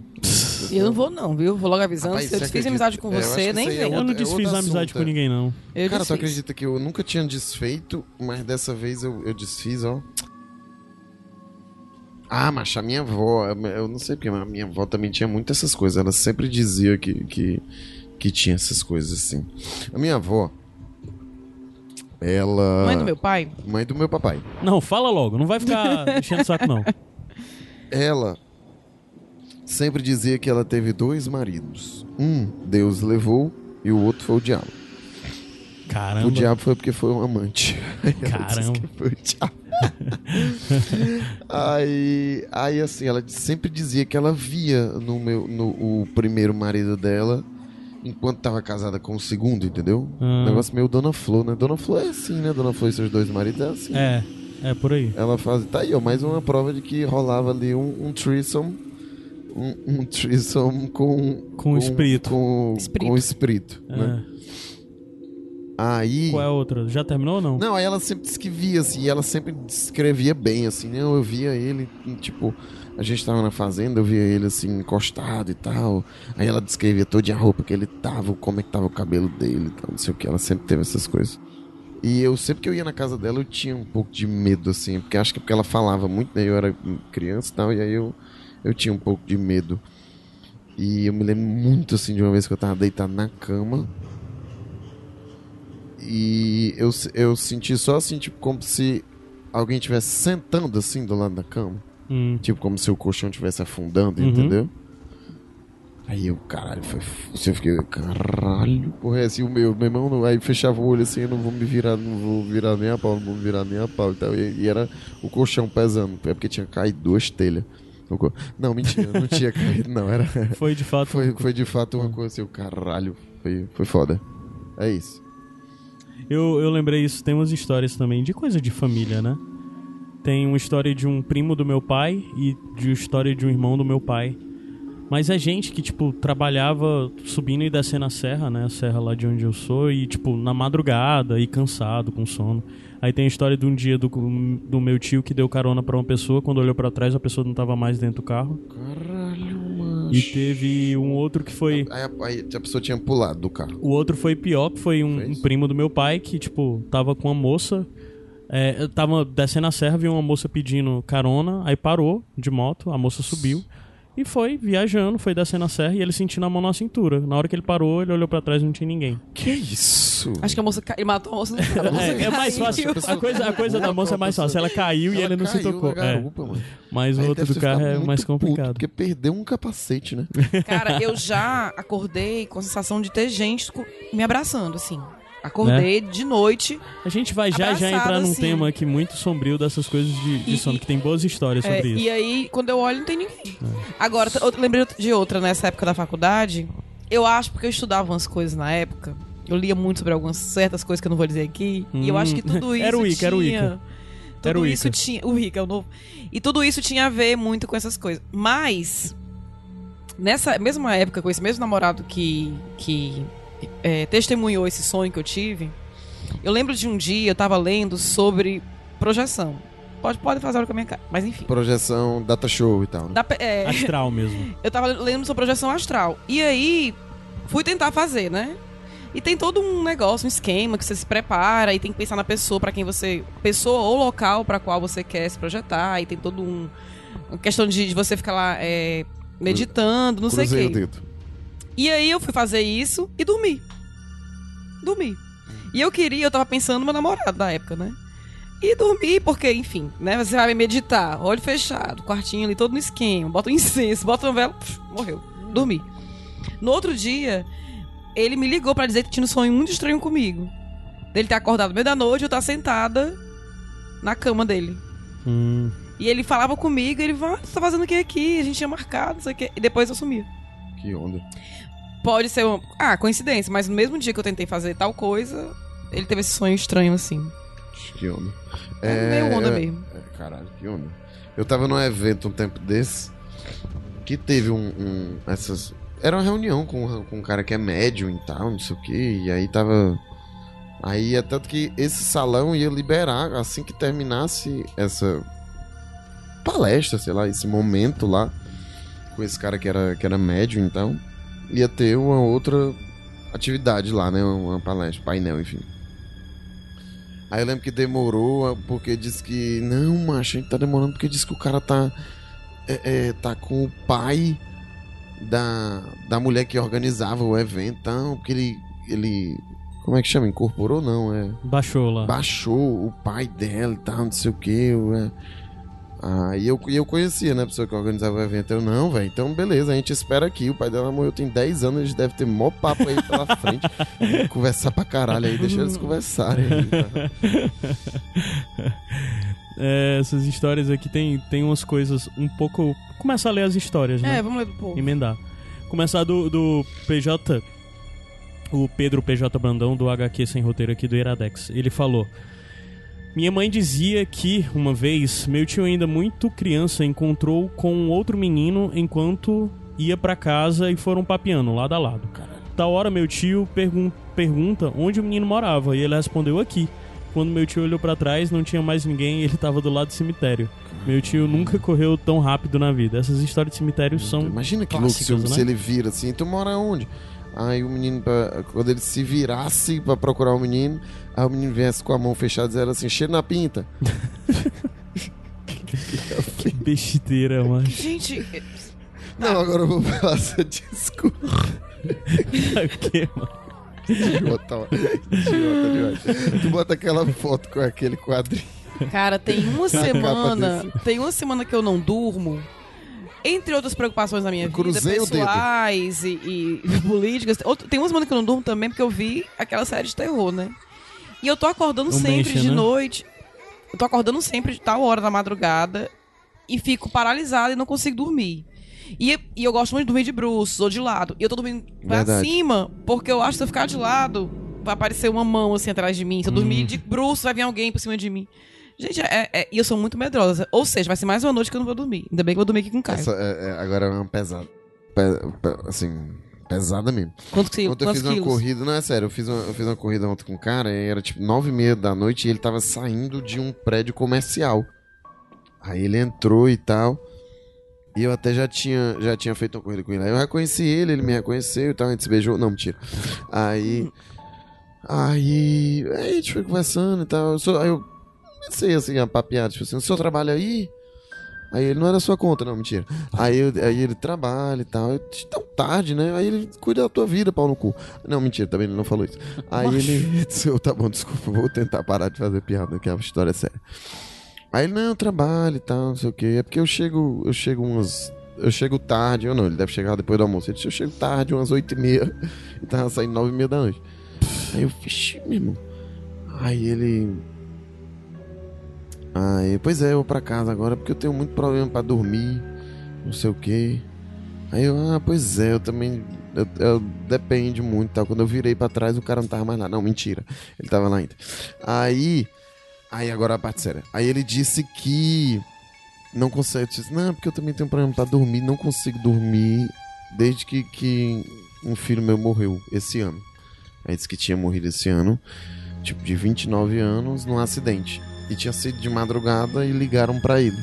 Eu não vou não, viu? Vou logo avisando. Rapaz, Se eu desfiz acredita? amizade com É, você, nem aí é vem. Eu não outro- desfiz outro amizade com é. ninguém, não. Eu Cara, tu desfiz. acredita que eu nunca tinha desfeito, mas dessa vez eu, eu desfiz, ó. Ah, mas a minha avó, eu não sei porque, mas a minha avó também tinha muito essas coisas. Ela sempre dizia que, que, que tinha essas coisas assim. A minha avó, ela. Mãe do meu pai? Mãe do meu papai. Não, fala logo, não vai ficar enchendo o saco, não. Ela sempre dizia que ela teve dois maridos. Um, Deus levou, e o outro foi o diabo. Caramba. O diabo foi porque foi um amante. Caramba. que foi o diabo. aí, aí, assim, ela sempre dizia que ela via no meu, no o primeiro marido dela enquanto tava casada com o segundo, entendeu? Ah. Um negócio meio Dona Flor, né? Dona Flor é assim, né? Dona Flor e seus dois maridos é assim. É, é por aí. Ela faz. Tá aí, ó, mais uma prova de que rolava ali um, um threesome. Um, um threesome com. Com o espírito. Com, Espírito. com o espírito. Né? É. Aí. Qual é a outra? Já terminou ou não? Não, aí ela sempre disse que via, assim, e ela sempre descrevia bem, assim, né? Eu via ele, tipo, a gente tava na fazenda, eu via ele, assim, encostado e tal. Aí ela descrevia toda a roupa que ele tava, como é que tava o cabelo dele e tal, não sei o que. Ela sempre teve essas coisas. E eu, sempre que eu ia na casa dela, eu tinha um pouco de medo, assim, porque acho que é porque ela falava muito, né? Eu era criança e tal, e aí eu, eu tinha um pouco de medo. E eu me lembro muito, assim, de uma vez que eu tava deitado na cama. E eu, eu senti só assim, tipo, como se alguém estivesse sentando assim do lado da cama. Hum. Tipo, como se o colchão estivesse afundando, Uhum. entendeu? Aí eu, caralho, foi. Eu fiquei, caralho, porra, é assim, o meu, meu irmão, não- aí fechava o olho assim, eu não vou me virar, não vou virar nem a pau, não vou me virar nem a pau e tal. E, e era o colchão pesando, é porque tinha caído duas telhas. Não, mentira, não tinha caído, não, era. Foi de fato. Foi, foi de fato uma coisa assim, o caralho, foi, foi foda. É isso. Eu, eu lembrei isso, tem umas histórias também de coisa de família, né? Tem uma história de um primo do meu pai e de uma história de um irmão do meu pai. Mas é gente que, tipo, trabalhava subindo e descendo a serra, né? A serra lá de onde eu sou, e, tipo, na madrugada e cansado, com sono. Aí tem a história de um dia do, do meu tio que deu carona pra uma pessoa, quando olhou pra trás a pessoa não tava mais dentro do carro. Caralho, mano. E teve um outro que foi. Aí, a- aí a pessoa tinha pulado do carro. O outro foi pior, que foi um, um primo do meu pai que, tipo, tava com uma moça. É, eu tava descendo a serra, viu uma moça pedindo carona, aí parou de moto, a moça subiu e foi viajando, foi descendo a serra e ele sentindo a mão na cintura. Na hora que ele parou, ele olhou pra trás e não tinha ninguém. Que isso? Acho que a moça ca... ele matou a moça. A moça É, é mais caiu. fácil. A coisa, a coisa da moça é mais fácil. Ela caiu e Ela ele não se caiu tocou. na É, garupa, mano. mas o Aí outro deve do carro é mais complicado. porque perdeu um capacete, né? Cara, eu já acordei com a sensação de ter gente me abraçando, assim. Acordei de noite. A gente vai já já entrar num assim. tema aqui muito sombrio dessas coisas de, de E- sono, que tem boas histórias é, sobre isso. e aí, quando eu olho, não tem ninguém. Agora, t- eu lembrei de outra nessa época da faculdade. Eu acho porque eu estudava umas coisas na época. Eu lia muito sobre algumas certas coisas que eu não vou dizer aqui. E eu Hum. acho que tudo isso Era o Ica, tinha... era o Ica. Tudo Era o isso Ica. tinha... O Ica é o novo. E tudo isso tinha a ver muito com essas coisas. Mas, nessa mesma época, com esse mesmo namorado que, que é, testemunhou esse sonho que eu tive, eu lembro de um dia, eu tava lendo sobre projeção. Pode, pode fazer hora com a minha cara. Mas enfim. Projeção, data show e tal. Né? Pra- é, Astral mesmo. eu tava lendo sobre projeção astral. E aí, fui tentar fazer, né? E tem todo um negócio, um esquema que você se prepara e tem que pensar na pessoa para quem você. Pessoa ou local para qual você quer se projetar. E tem todo um. Uma questão de, de você ficar lá é, meditando, não sei o Cruzei quê. o dedo. E aí eu fui fazer isso e dormi. Dormi. E eu queria, eu tava pensando no meu namorado da época, né? E dormi, porque, enfim, né? Você vai meditar, olho fechado, quartinho ali todo no esquema, bota um incenso, bota uma vela, pff, morreu. Dormi. No outro dia, ele me ligou pra dizer que tinha um sonho muito estranho comigo. Dele ter acordado no meio da noite, eu estar sentada na cama dele. Hum. E ele falava comigo, ele ah, você tá fazendo o que aqui? A gente tinha marcado, não sei o quê. E depois eu sumia. Que onda. Pode ser uma. Ah, coincidência, mas no mesmo dia que eu tentei fazer tal coisa, ele teve esse sonho estranho assim. Que onda. É, meio onda mesmo. é, caralho, que onda. Eu tava num evento um tempo desse que teve um. um- essas. Era uma reunião com, com um cara que é médium e tal, não sei o que, e aí tava. Aí é tanto que esse salão ia liberar assim que terminasse essa palestra, sei lá, esse momento lá, com esse cara que era, que era médium, então, ia ter uma outra atividade lá, né? Uma palestra, painel, enfim. Aí eu lembro que demorou porque disse que. Não, macho, a gente tá demorando porque disse que o cara tá. É, é, tá com o pai da, da mulher que organizava o evento, então, porque ele. ele como é que chama? Incorporou? Não, é. Baixou lá. Baixou o pai dela e tal, não sei o que. Aí eu, e eu conhecia, né, a pessoa que organizava o evento. Eu, não, velho, então beleza, a gente espera aqui. O pai dela morreu tem 10 anos, eles devem ter mó papo aí pela frente. conversar pra caralho aí, deixa eles conversarem. aí, tá? É, essas histórias aqui tem, tem umas coisas um pouco. Começar a ler as histórias, né? É, vamos ler do povo. Emendar. Começar do, do PJ. O Pedro PJ Brandão, do HQ Sem Roteiro aqui do Iradex. Ele falou. Minha mãe dizia que, uma vez, meu tio ainda muito criança encontrou com outro menino enquanto ia pra casa e foram papeando lado a lado. Da hora, meu tio pergun pergunta onde o menino morava e ele respondeu aqui. Quando meu tio olhou pra trás, não tinha mais ninguém e ele tava do lado do cemitério. Meu tio nunca correu tão rápido na vida. Essas histórias de cemitério são Imagina que louco se né? ele vira assim, tu mora onde? Aí o menino, pra- quando ele se virasse pra procurar o menino, aí o menino viesse com a mão fechada dizendo assim, cheiro na pinta. Que besteira, mano. Gente, Não, agora eu vou fazer desculpa. o quê, mano? Idiota. Idiota demais. Tu bota aquela foto com aquele quadrinho. cara, tem uma semana. Tem uma semana que eu não durmo. Entre outras preocupações da minha vida, pessoais e, e políticas. Outro- Tem uma semana que eu não durmo também porque eu vi aquela série de terror, né? E eu tô acordando sempre Mansion, de né? noite. Eu tô acordando sempre de tal hora da madrugada e fico paralisada e não consigo dormir. E, e eu gosto muito de dormir de bruços ou de lado. E eu tô dormindo pra Verdade. cima, porque eu acho que se eu ficar de lado, vai aparecer uma mão assim atrás de mim. Se eu dormir Hum. de bruços, vai vir alguém por cima de mim. Gente, é, é- e eu sou muito medrosa. Ou seja, vai ser mais uma noite que eu não vou dormir. Ainda bem que eu vou dormir aqui com o Caio. Essa, é- é- agora é uma pesada. pe- pe- assim, pesada mesmo. Quanto que, Ontem eu fiz uma quilos? corrida, não é sério, eu fiz uma, eu fiz uma corrida ontem com um cara, e era tipo nove e meia da noite e ele tava saindo de um prédio comercial. Aí ele entrou e tal. E eu até já tinha, já tinha feito uma corrida com ele. Aí eu reconheci ele, ele me reconheceu e tal, a gente se beijou. Não, mentira. Aí. Aí. Aí a gente foi conversando e tal. Eu sou- aí eu comecei assim a papear, tipo assim, o senhor trabalha aí? Aí ele não era sua conta, não, mentira. Aí, eu- aí ele trabalha e tal. Eu, tão tarde, né? Aí ele cuida da tua vida, pau no cu. Não, mentira, também ele não falou isso. Aí ele disse, "Eu, tá bom, desculpa, vou tentar parar de fazer piada, que a história é séria. Aí ele, não, eu trabalho e tal, não sei o quê. É porque eu chego, eu chego umas. Eu chego tarde, ou não, ele deve chegar depois do almoço. Ele disse, eu chego tarde, umas oito e meia. E tava saindo nove e meia da noite. Aí eu, vixi, meu irmão. Aí ele. Aí, pois é, eu vou pra casa agora porque eu tenho muito problema pra dormir, não sei o quê. Aí eu, ah, pois é, eu também. Eu, eu- depende muito, tal. Quando eu virei pra trás, o cara não tava mais lá. Não, mentira. Ele tava lá ainda. Aí. Aí agora a parte séria. Aí ele disse que não consegue. Disse, não, porque eu também tenho problema pra dormir, não consigo dormir desde que, que um filho meu morreu esse ano. Aí disse que tinha morrido esse ano, tipo, de 29 anos, num acidente. E tinha sido de madrugada e ligaram pra ele.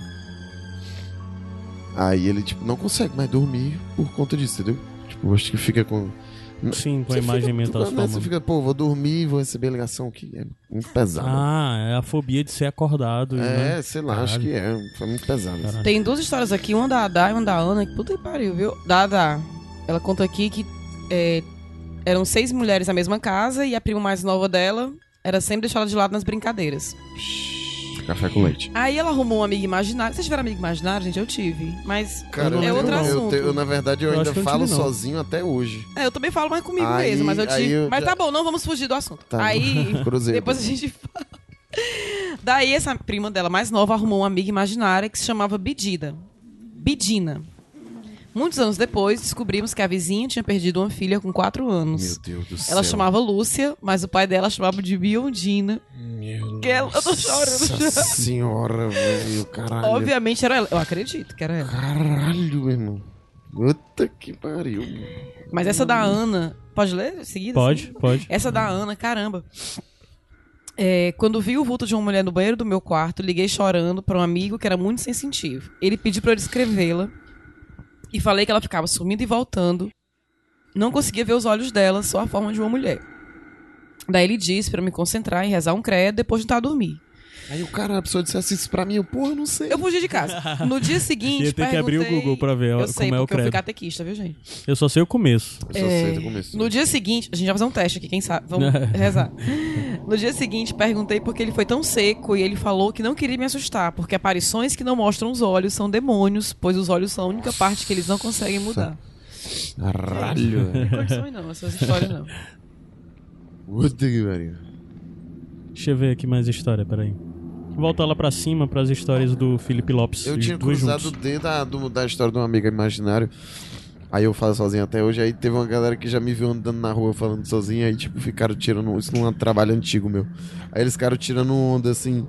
Aí ele, tipo, não consegue mais dormir por conta disso, entendeu? Tipo, acho que fica com. Sim, com a Você imagem fica, mental né, Você fica, pô, vou dormir, vou receber ligação aqui. É muito pesado. Ah, é a fobia de ser acordado. é, né? sei lá, acho Caralho. que é. Foi muito pesado. assim. Caralho. Tem duas histórias aqui, uma da Ada e uma da Ana, que puta que pariu, viu? Da Ada, ela conta aqui que é, eram seis mulheres na mesma casa e a prima mais nova dela era sempre deixada de lado nas brincadeiras. Café com leite. Aí ela arrumou um amigo imaginário. Vocês tiveram amigo imaginário, gente? Eu tive. Mas Cara, não é eu, outro eu, assunto. eu, na verdade, eu, Eu ainda eu falo tive, sozinho até hoje. É, eu também falo mais comigo Aí- mesmo, mas eu tive. eu mas já- tá bom, não vamos fugir do assunto. Tá. Aí Cruzeiro. depois a gente fala. Daí essa prima dela mais nova arrumou uma amiga imaginária que se chamava Bidida. Bidina. Muitos anos depois, descobrimos que a vizinha tinha perdido uma filha com quatro anos. Meu Deus do céu. Ela chamava Lúcia, mas o pai dela chamava de Biondina. Meu Que ela- eu tô chorando Nossa já. senhora, velho. Caralho. Obviamente era ela. Eu acredito que era ela. Caralho, meu irmão. Puta que pariu. Mas essa da Ana. Pode ler em seguida? Pode, assim? pode. Essa da Ana, caramba. É, quando vi o vulto de uma mulher no banheiro do meu quarto, liguei chorando para um amigo que era muito sensitivo. Ele pediu para eu descrevê-la e falei que ela ficava sumindo e voltando. Não conseguia ver os olhos dela, só a forma de uma mulher. Daí ele disse para me concentrar e rezar um credo depois de tentar dormir. Aí o cara, a pessoa dissesse isso pra mim, eu, porra, não sei. Eu fugi de casa. No dia seguinte, Ia ter que abrir o Google pra ver Eu como sei, é o porque eu fui catequista, viu, gente? Eu só sei o começo. Eu só sei do começo. No dia seguinte, a gente vai fazer um teste aqui, quem sabe? Vamos rezar. No dia seguinte, perguntei por que ele foi tão seco e ele falou que não queria me assustar, porque aparições que não mostram os olhos são demônios, pois os olhos são a única parte que eles não conseguem mudar. Caralho, velho. Condições não, essas histórias não. Puta que pariu. Deixa eu ver aqui mais história, peraí. Volta lá pra cima pras histórias do Felipe Lopes. Eu tinha cruzado o juntos. dedo da, do- da história de um amigo imaginário. Aí eu falo sozinho até hoje. Aí teve uma galera que já me viu andando na rua falando sozinho. Aí, tipo, ficaram tirando. Isso não é um trabalho antigo meu. Aí eles ficaram tirando onda assim.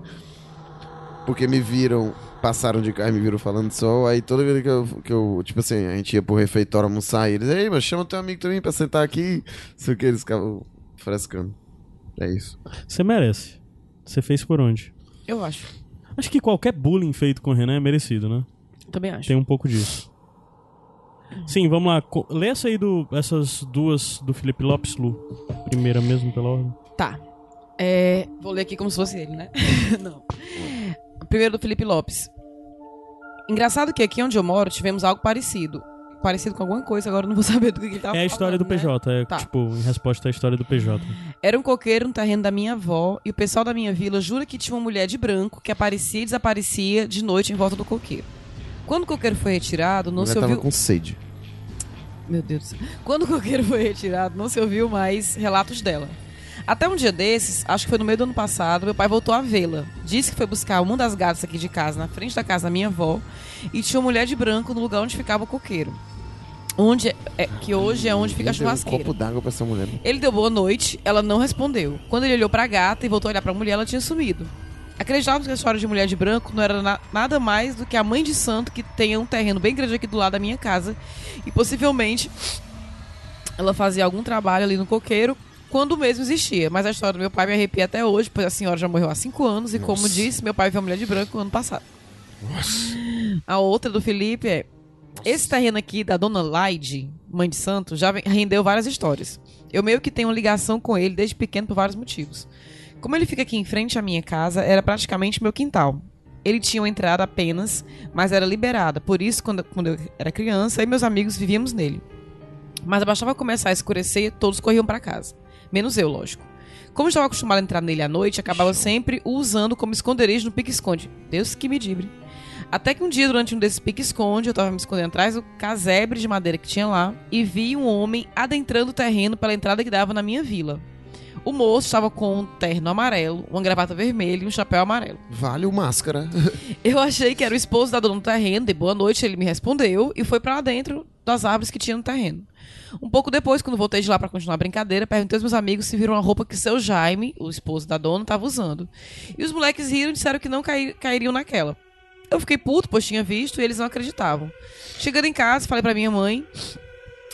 Porque me viram. Passaram de carro e me viram falando só. Aí toda vez que eu, que eu. Tipo assim, a gente ia pro refeitório almoçar. E eles. Ei, mas chama teu amigo também pra sentar aqui. Sei o que eles ficavam frescando. É isso. Você merece. Você fez por onde? Eu acho. Acho que qualquer bullying feito com o Renan é merecido, né? Também acho. Tem um pouco disso. Sim, vamos lá. Lê essa aí do, essas duas do Felipe Lopes, Lu. Primeira mesmo, pela ordem. Tá. É, vou ler aqui como se fosse ele, né? Não. Primeiro do Felipe Lopes. Engraçado que aqui onde eu moro tivemos algo parecido. Parecido com alguma coisa, agora eu não vou saber do que ele tava É a história do falando, né? PJ, é Tá. tipo, em resposta à história do PJ. Era um coqueiro no terreno da minha avó e o pessoal da minha vila jura que tinha uma mulher de branco que aparecia e desaparecia de noite em volta do coqueiro. Quando o coqueiro foi retirado, não Eu se tava ouviu. com sede. Meu Deus do céu. Quando o coqueiro foi retirado, não se ouviu mais relatos dela. Até um dia desses, acho que foi no meio do ano passado, meu pai voltou a vê-la. Disse que foi buscar uma das gatas aqui de casa, na frente da casa da minha avó, e tinha uma mulher de branco no lugar onde ficava o coqueiro. Onde é, que hoje é onde fica a deu um churrasqueira. copo d'água pra essa mulher. Ele deu boa noite, ela não respondeu. Quando ele olhou pra gata e voltou a olhar pra mulher, ela tinha sumido. Acreditávamos que a história de mulher de branco não era na- nada mais do que a mãe de santo que tenha um terreno bem grande aqui do lado da minha casa e possivelmente ela fazia algum trabalho ali no coqueiro quando mesmo existia. Mas a história do meu pai me arrepia até hoje, pois a senhora já morreu há cinco anos e, como disse, meu pai viu a mulher de branco no ano passado. A outra do Felipe é. Esse terreno aqui da dona Laide, mãe de santo, já rendeu várias histórias. Eu meio que tenho ligação com ele desde pequeno por vários motivos. Como ele fica aqui em frente à minha casa, era praticamente meu quintal. Ele tinha uma entrada apenas, mas era liberada. Por isso, quando, quando eu era criança, eu e meus amigos vivíamos nele. Mas bastava começar a escurecer, todos corriam para casa. Menos eu, lógico. Como estava acostumado a entrar nele à noite, acabava sempre o usando como esconderijo no pique-esconde. Deus que me dibre. Até que um dia, durante um desses pique-esconde, eu estava me escondendo atrás do casebre de madeira que tinha lá e vi um homem adentrando o terreno pela entrada que dava na minha vila. O moço estava com um terno amarelo, uma gravata vermelha e um chapéu amarelo. Vale o máscara. Eu achei que era o esposo da dona do terreno, de boa noite, ele me respondeu e foi pra lá dentro das árvores que tinha no terreno. Um pouco depois, quando voltei de lá pra continuar a brincadeira, perguntei aos meus amigos se viram a roupa que seu Jaime, o esposo da dona, estava usando. E os moleques riram e disseram que não cai- cairiam naquela. Eu fiquei puto, pois tinha visto e eles não acreditavam. Chegando em casa, falei pra minha mãe.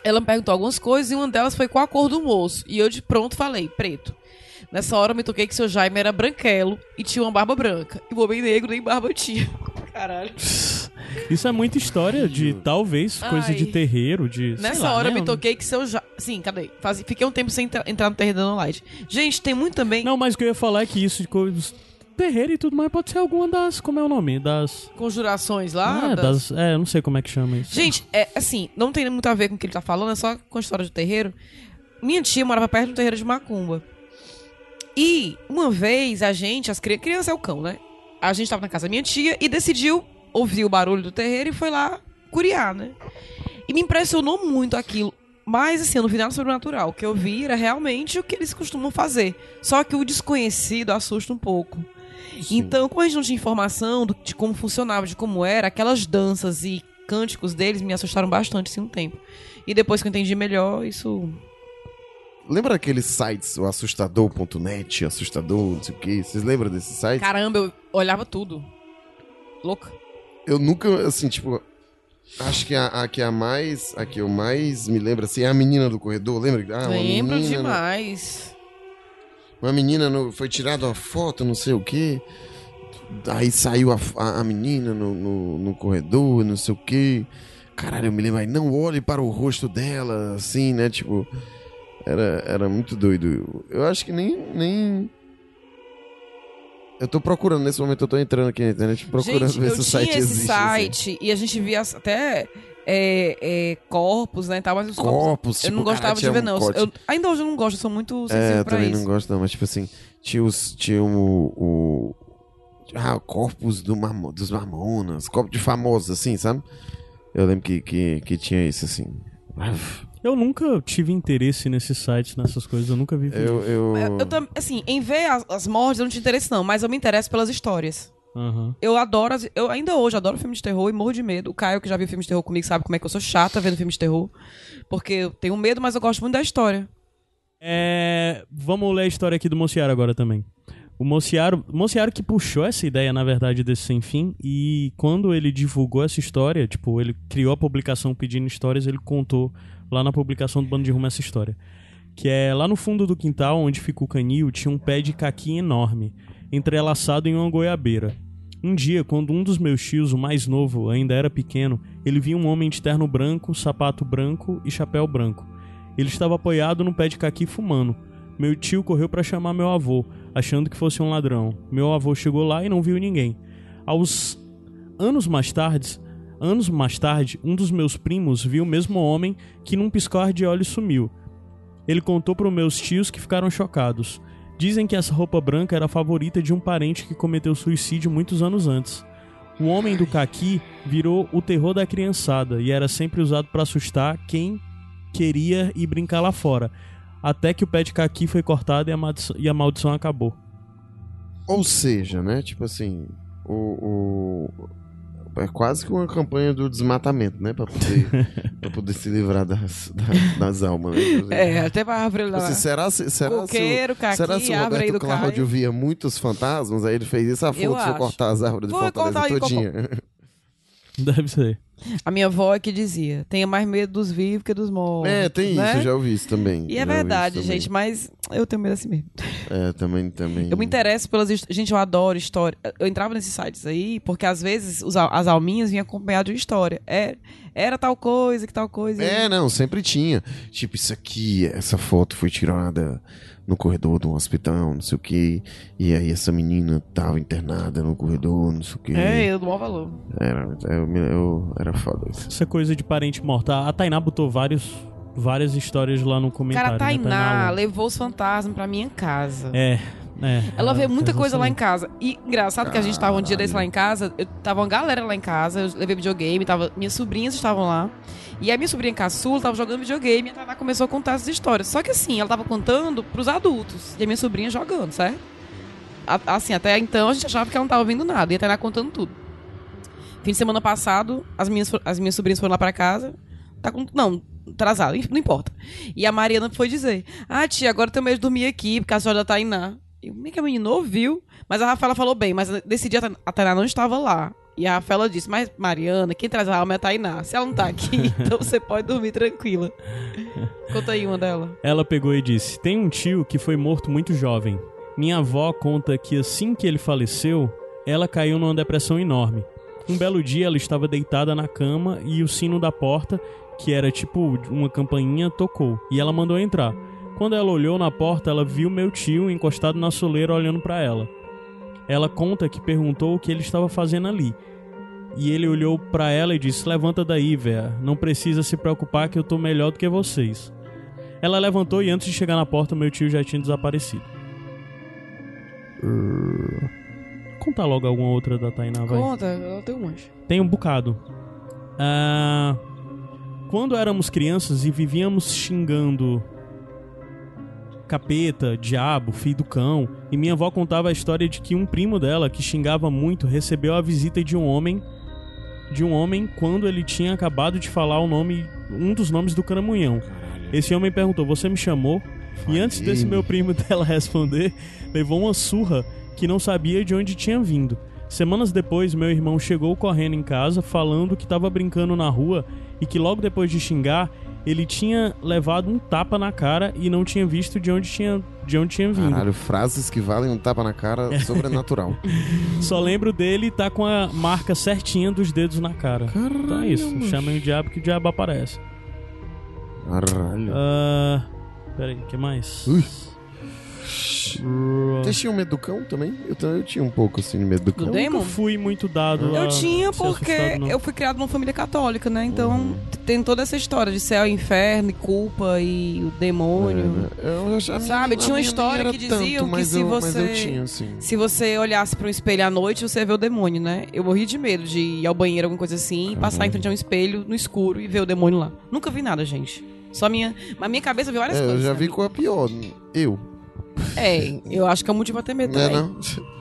Ela me perguntou algumas coisas e uma delas foi qual a cor do moço. E eu de pronto falei, preto. Nessa hora eu me toquei que seu Jaime era branquelo e tinha uma barba branca. E o homem negro nem barba tinha. Caralho. Isso é muita história de talvez coisa Ai. de terreiro, de. sei Nessa lá, hora eu né? me toquei que seu Jaime. Sim, cadê? Faz... Fiquei um tempo sem entra- entrar no terreno da Light. Gente, tem muito também Não, mas o que eu ia falar é que isso de coisas. Terreiro e tudo mais pode ser alguma das. Como é o nome? Das. conjurações lá. é, das- das. É, eu não sei como é que chama isso. Gente, é assim, não tem muito a ver com o que ele tá falando, é só com a história do terreiro. Minha tia morava perto do terreiro de Macumba. E uma vez a gente, as cri... crianças é o cão, né? A gente tava na casa da minha tia e decidiu ouvir o barulho do terreiro e foi lá curiar, né? E me impressionou muito aquilo. Mas, assim, no final do sobrenatural, o que eu vi era realmente o que eles costumam fazer. Só que o desconhecido assusta um pouco. Então, como a gente não tinha informação do- de como funcionava, de como era, aquelas danças e cânticos deles me assustaram bastante, assim, um tempo. E depois que eu entendi melhor, isso... Lembra aqueles sites, o assustador.net, assustador, não sei o que? Vocês lembram desses sites? Caramba, eu olhava tudo. Louca. Eu nunca, assim, tipo. Acho que a, a que a mais. A que eu mais me lembro, assim, é a menina do corredor. Lembra? Ah, Lembro menina no- demais. Uma menina no- foi tirada uma foto, não sei o quê. Aí saiu a, a, a menina no, no, no corredor, não sei o quê. Caralho, eu me lembro aí, não olhe para o rosto dela, assim, né? Tipo, era, era muito doido. Eu acho que nem, nem. Eu tô procurando, nesse momento eu tô entrando aqui na internet procurando gente, ver eu se o tinha site esse existe. assim. site e a gente via até é, é, corpos, né, e tal, mas os corpos... Corpos, eu tipo, não gostava cara, de ver, um não. Eu- ainda hoje eu não gosto, eu sou muito É, sensível eu pra também isso. não gosto, não, mas tipo assim, tinha, os, tinha o, o. Ah, corpos do Mamo- dos Mamonas, corpos de famosos, assim, sabe? Eu lembro que, que, que tinha isso, assim. Eu nunca tive interesse nesses sites, nessas coisas. Eu nunca vi. Eu. eu... Eu, eu assim, em ver as, as mortes eu não tinha interesse não, mas eu me interesso pelas histórias. Aham. Eu adoro, eu ainda hoje adoro filme de terror e morro de medo. O Caio, que já viu filme de terror comigo, sabe como é que eu sou chata vendo filme de terror. Porque eu tenho medo, mas eu gosto muito da história. É, vamos ler a história aqui do Mociaro agora também. O Mociaro, Mociaro que puxou essa ideia, na verdade, desse Sem Fim, e quando ele divulgou essa história, tipo, ele criou a publicação pedindo histórias, ele contou lá na publicação do Bando de Rumo essa história. Que é lá no fundo do quintal, onde fica o canil, tinha um pé de caqui enorme, entrelaçado em uma goiabeira. Um dia, quando um dos meus tios, o mais novo, ainda era pequeno, ele viu um homem de terno branco, sapato branco e chapéu branco. Ele estava apoiado no pé de caqui fumando. Meu tio correu para chamar meu avô, achando que fosse um ladrão. Meu avô chegou lá e não viu ninguém. Aos anos mais tarde, anos mais tarde, um dos meus primos viu o mesmo homem que num piscar de olhos sumiu. Ele contou para os meus tios que ficaram chocados. Dizem que essa roupa branca era a favorita de um parente que cometeu suicídio muitos anos antes. O homem do caqui virou o terror da criançada e era sempre usado para assustar quem queria ir brincar lá fora. Até que o pé de caqui foi cortado e a, maldição, e a maldição acabou. Ou seja, né? Tipo assim, o. o... é quase que uma campanha do desmatamento, né? Pra poder, pra poder se livrar das, da- das almas, né? É, até pra árvore lá. Assim, será se, será Coqueiro, se, caqui, será se o Roberto Cláudio via muitos fantasmas? Aí ele fez isso, Eu foda-se, vou acho. cortar as árvores de Vou Fortaleza cortar aí, todinha. Deve ser. A minha avó é que dizia: tenha mais medo dos vivos que dos mortos. É, tem né? isso, eu já ouvi isso também. E já é verdade, gente, mas eu tenho medo assim mesmo. É, também, também. Eu me interesso pelas. Gente, eu adoro história. Eu entrava nesses sites aí, porque às vezes os as alminhas vinham acompanhadas de uma história. É, era tal coisa, que tal coisa. É, não, sempre tinha. Tipo, isso aqui, essa foto foi tirada no corredor de um hospital, não sei o quê. E aí essa menina tava internada no corredor, não sei o quê. É, eu dou maior valor. Era, eu, eu- era foda isso. Essa coisa de parente morto. A Tainá botou vários, várias histórias lá no comentário. Cara, né? Tainá Lu? levou os fantasmas pra minha casa. É, é. Ela vê muita coisa lá em casa. E engraçado que a gente tava um dia desse lá em casa, eu tava uma galera lá em casa, eu levei videogame, tava, minhas sobrinhas estavam lá. E a minha sobrinha caçula tava jogando videogame e a Tainá começou a contar essas histórias. Só que assim, ela tava contando pros adultos. E a minha sobrinha jogando, certo? A- Assim, até então a gente achava que ela não tava ouvindo nada. E a Tainá contando tudo. Fim de semana passado, as minhas, as minhas sobrinhas foram lá pra casa. Tá com. Não, atrasado, não importa. E a Mariana foi dizer: Ah, tia, agora eu tenho medo de dormir aqui, porque a senhora da Tainá. E como é que a menina ouviu? Mas a Rafaela falou bem, mas nesse dia a Tainá não estava lá. E a Rafaela disse: Mas, Mariana, quem traz a alma é a Tainá. Se ela não tá aqui, então você pode dormir tranquila. Conta aí uma dela. Ela pegou e disse: Tem um tio que foi morto muito jovem. Minha avó conta que assim que ele faleceu, ela caiu numa depressão enorme. Um belo dia ela estava deitada na cama e o sino da porta, que era tipo uma campainha, tocou. E ela mandou entrar. Quando ela olhou na porta, ela viu meu tio encostado na soleira olhando para ela. Ela conta que perguntou o que ele estava fazendo ali. E ele olhou para ela e disse: Levanta daí, véia. Não precisa se preocupar que eu tô melhor do que vocês. Ela levantou e antes de chegar na porta, meu tio já tinha desaparecido. Uh, Conta logo alguma outra da Tainá, vai. Conta, ela tem um monte. Tem um bocado. Ah, quando éramos crianças e vivíamos xingando capeta, diabo, filho do cão, e minha avó contava a história de que um primo dela, que xingava muito, recebeu a visita de um homem de um homem quando ele tinha acabado de falar o nome um dos nomes do caramunhão. Esse homem perguntou: "Você me chamou?" E antes desse meu primo dela responder, levou uma surra que não sabia de onde tinha vindo. Semanas depois, meu irmão chegou correndo em casa falando que estava brincando na rua e que logo depois de xingar, ele tinha levado um tapa na cara e não tinha visto de onde tinha, de onde tinha vindo. Caralho, frases que valem um tapa na cara sobrenatural. Só lembro dele tá com a marca certinha dos dedos na cara. então é isso. Chamem o diabo que o diabo aparece. Caralho. Ah. Peraí, o que mais? Ui. Uh, Vocês tinham medo do cão também? Eu, também- eu tinha um pouco assim de medo do cão. Do eu nunca fui muito dado a Eu tinha porque assustado, eu fui criado numa família católica, né? Então Uhum. tem toda essa história de céu, inferno, e culpa e o demônio. É, eu já- a minha- Sabe, tinha uma história que diziam que mas se eu, eu você- tinha, assim. Se você olhasse para um espelho à noite, você vê o demônio, né? Eu morri de medo de ir ao banheiro, alguma coisa assim, e passar em frente a um espelho no escuro e ver o demônio lá. Nunca vi nada, gente. Só minha. Mas minha cabeça viu várias É, eu coisas. já né? vi com a pior. Eu. É, eu acho que é um motivo pra ter medo Não é, também. não?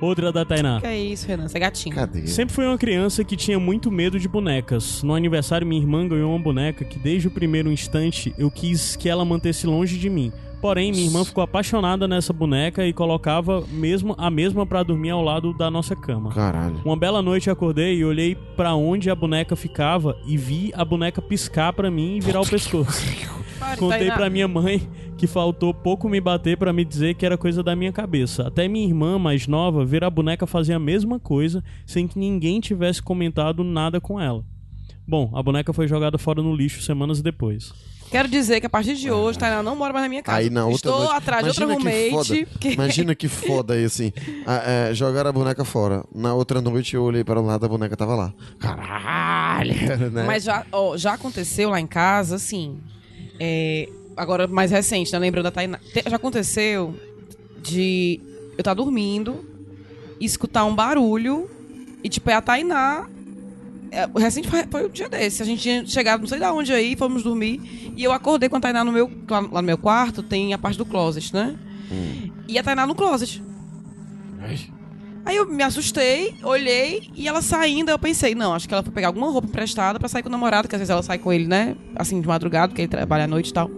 Outra da Tainá. Que é isso, Renan? Você é gatinho. Cadê? Sempre fui uma criança que tinha muito medo de bonecas. No aniversário, minha irmã ganhou uma boneca que, desde o primeiro instante, eu quis que ela mantesse longe de mim. Porém, minha irmã ficou apaixonada nessa boneca e colocava mesmo a mesma pra dormir ao lado da nossa cama. Caralho. Uma bela noite acordei e olhei pra onde a boneca ficava e vi a boneca piscar pra mim e virar o pescoço. Pare, Contei pra minha mãe que faltou pouco me bater pra me dizer que era coisa da minha cabeça. Até minha irmã mais nova ver a boneca fazer a mesma coisa sem que ninguém tivesse comentado nada com ela. Bom, a boneca foi jogada fora no lixo semanas depois. Quero dizer que a partir de hoje, Tainá não mora mais na minha casa. Aí na outra Estou noite- atrás de outra Imagina que roommate. foda. que- Imagina que foda aí, assim. Ah, é, jogaram a boneca fora. Na outra noite eu olhei para o lado, a boneca tava lá. Caralho, né? Mas já, ó, já aconteceu lá em casa, assim. É, agora, mais recente, né? Lembrando da Tainá. Já aconteceu de eu estar dormindo e escutar um barulho e, tipo, é a Tainá. É, o recente foi, foi um dia desse. A gente tinha chegado, não sei de onde aí, fomos dormir. E eu acordei com a Tainá no meu. Lá, no meu quarto, tem a parte do closet, né? E a Tainá no closet. Ai. Aí eu me assustei, olhei e ela saindo, eu pensei, não, acho que ela foi pegar alguma roupa emprestada pra sair com o namorado, que às vezes ela sai com ele, né? Assim, de madrugada, porque ele trabalha à noite e tal.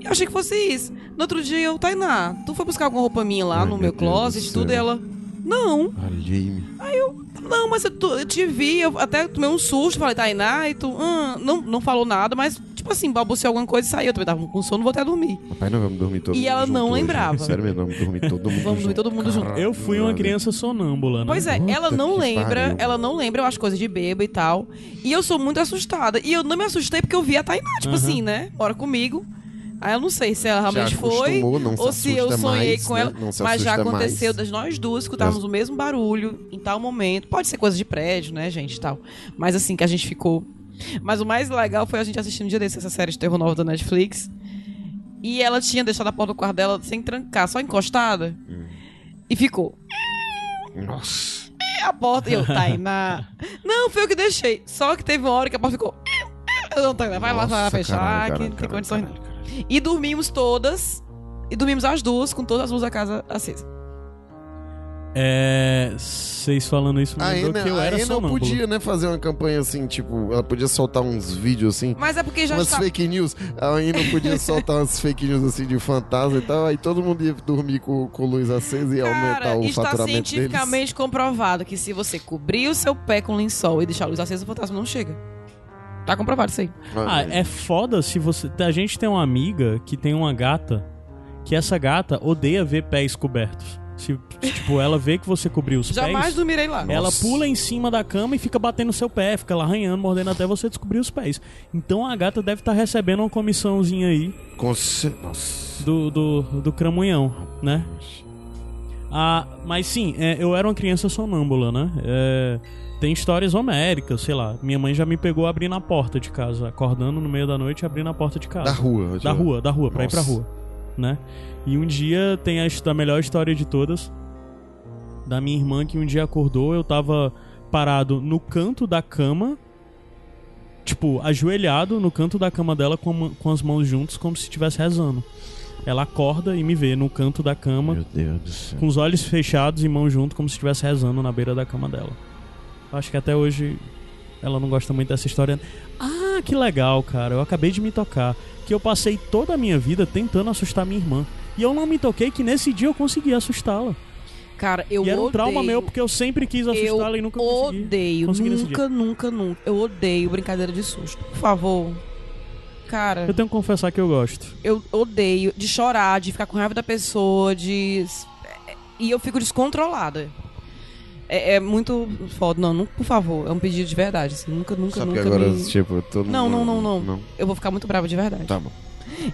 E eu achei que fosse isso. No outro dia eu, Tainá, tu foi buscar alguma roupa minha lá Ai, no meu meu closet e tudo? E ela, não. Alheio-me. Não, mas eu, tu- eu te vi, eu até tomei um susto, falei, Tainá, e tu "Ah", não, não falou nada, mas, tipo assim, balbuciou alguma coisa e saiu. Eu também tava com sono, vou até dormir. Rapaz, nós vamos dormir todo E mundo ela junto não hoje. lembrava. Sério mesmo, vamos dormir todo mundo Vamos dormir todo mundo junto. Eu fui uma criança sonâmbula, né? Pois é, Puta ela não lembra, pariu. ela não lembra as coisas de beba e tal. E eu sou muito assustada. E eu não me assustei porque eu vi a Tainá, tipo assim, né? Mora comigo. Aí eu não sei se ela realmente foi. não se ou se eu sonhei mais, com né? ela. Se mas já aconteceu mais. das nós duas escutarmos o mesmo barulho em tal momento. Pode ser coisa de prédio, né, gente, e tal. Mas assim, que a gente ficou. Mas o mais legal foi a gente assistindo um dia desse essa série de terror nova da Netflix. E ela tinha deixado a porta do quarto dela sem trancar, só encostada. Hum. E ficou. Nossa. a porta e eu, Tainá. Não, foi eu que deixei. Só que teve uma hora que a porta ficou. Eu não, Tainá, vai lá, vai lá Nossa, fechar, caralho, que caralho, não tem caralho, condições não. E dormimos todas. E dormimos as duas, com todas as luzes da casa acesa. É. Vocês falando isso me lembrou Ana, que eu a era Ana sonâmbulo. podia, né, fazer uma campanha assim, tipo, ela podia soltar uns vídeos assim, Mas é porque já umas está. fake news. A Ana podia soltar umas fake news assim de fantasma e tal, aí todo mundo ia dormir com, com luz acesa e ia aumentar Cara, o está faturamento deles. cientificamente comprovado que se você cobrir o seu pé com lençol e deixar a luz acesa, o fantasma não chega. Tá comprovado isso aí. Ah, é foda se você. A gente tem uma amiga que tem uma gata que essa gata odeia ver pés cobertos. Se, tipo, ela vê que você cobriu os Jamais pés. dormirei lá. Nossa. Ela pula em cima da cama e fica batendo no seu pé, fica lá arranhando, mordendo até você descobrir os pés. Então a gata deve estar recebendo uma comissãozinha aí Com ce- Nossa. do, do, do cramunhão, né? Ah, mas sim, é, eu era uma criança sonâmbula, né? É, tem histórias homéricas, sei lá. Minha mãe já me pegou abrindo a porta de casa, acordando no meio da noite e abrindo a porta de casa. Da rua. Da rua, da rua, pra ir pra Nossa. rua, né? E um dia tem a, a melhor história de todas, da minha irmã que um dia acordou, eu tava parado no canto da cama, tipo, ajoelhado no canto da cama dela com, com as mãos juntas, como se estivesse rezando. Ela acorda e me vê no canto da cama, com os olhos fechados e mãos juntas, como se estivesse rezando na beira da cama dela. Acho que até hoje ela não gosta muito dessa história. Ah, que legal, cara. Eu acabei de me tocar. Que eu passei toda a minha vida tentando assustar minha irmã. E eu não me toquei que nesse dia eu consegui assustá-la. Cara, eu e era um odeio. trauma meu porque eu sempre quis assustá-la e nunca consegui. odeio, consegui nunca, nunca, nunca. Eu odeio brincadeira de susto. Por favor. Cara, Eu tenho que confessar que eu gosto. eu odeio de chorar, de ficar com raiva da pessoa, de. E eu fico descontrolada. É, é muito foda. Não, não, por favor, é um pedido de verdade. assim, nunca, nunca, Só que nunca. agora, me... tipo, todo Não, mundo... não, não, não. Eu vou ficar muito brava de verdade. Tá bom.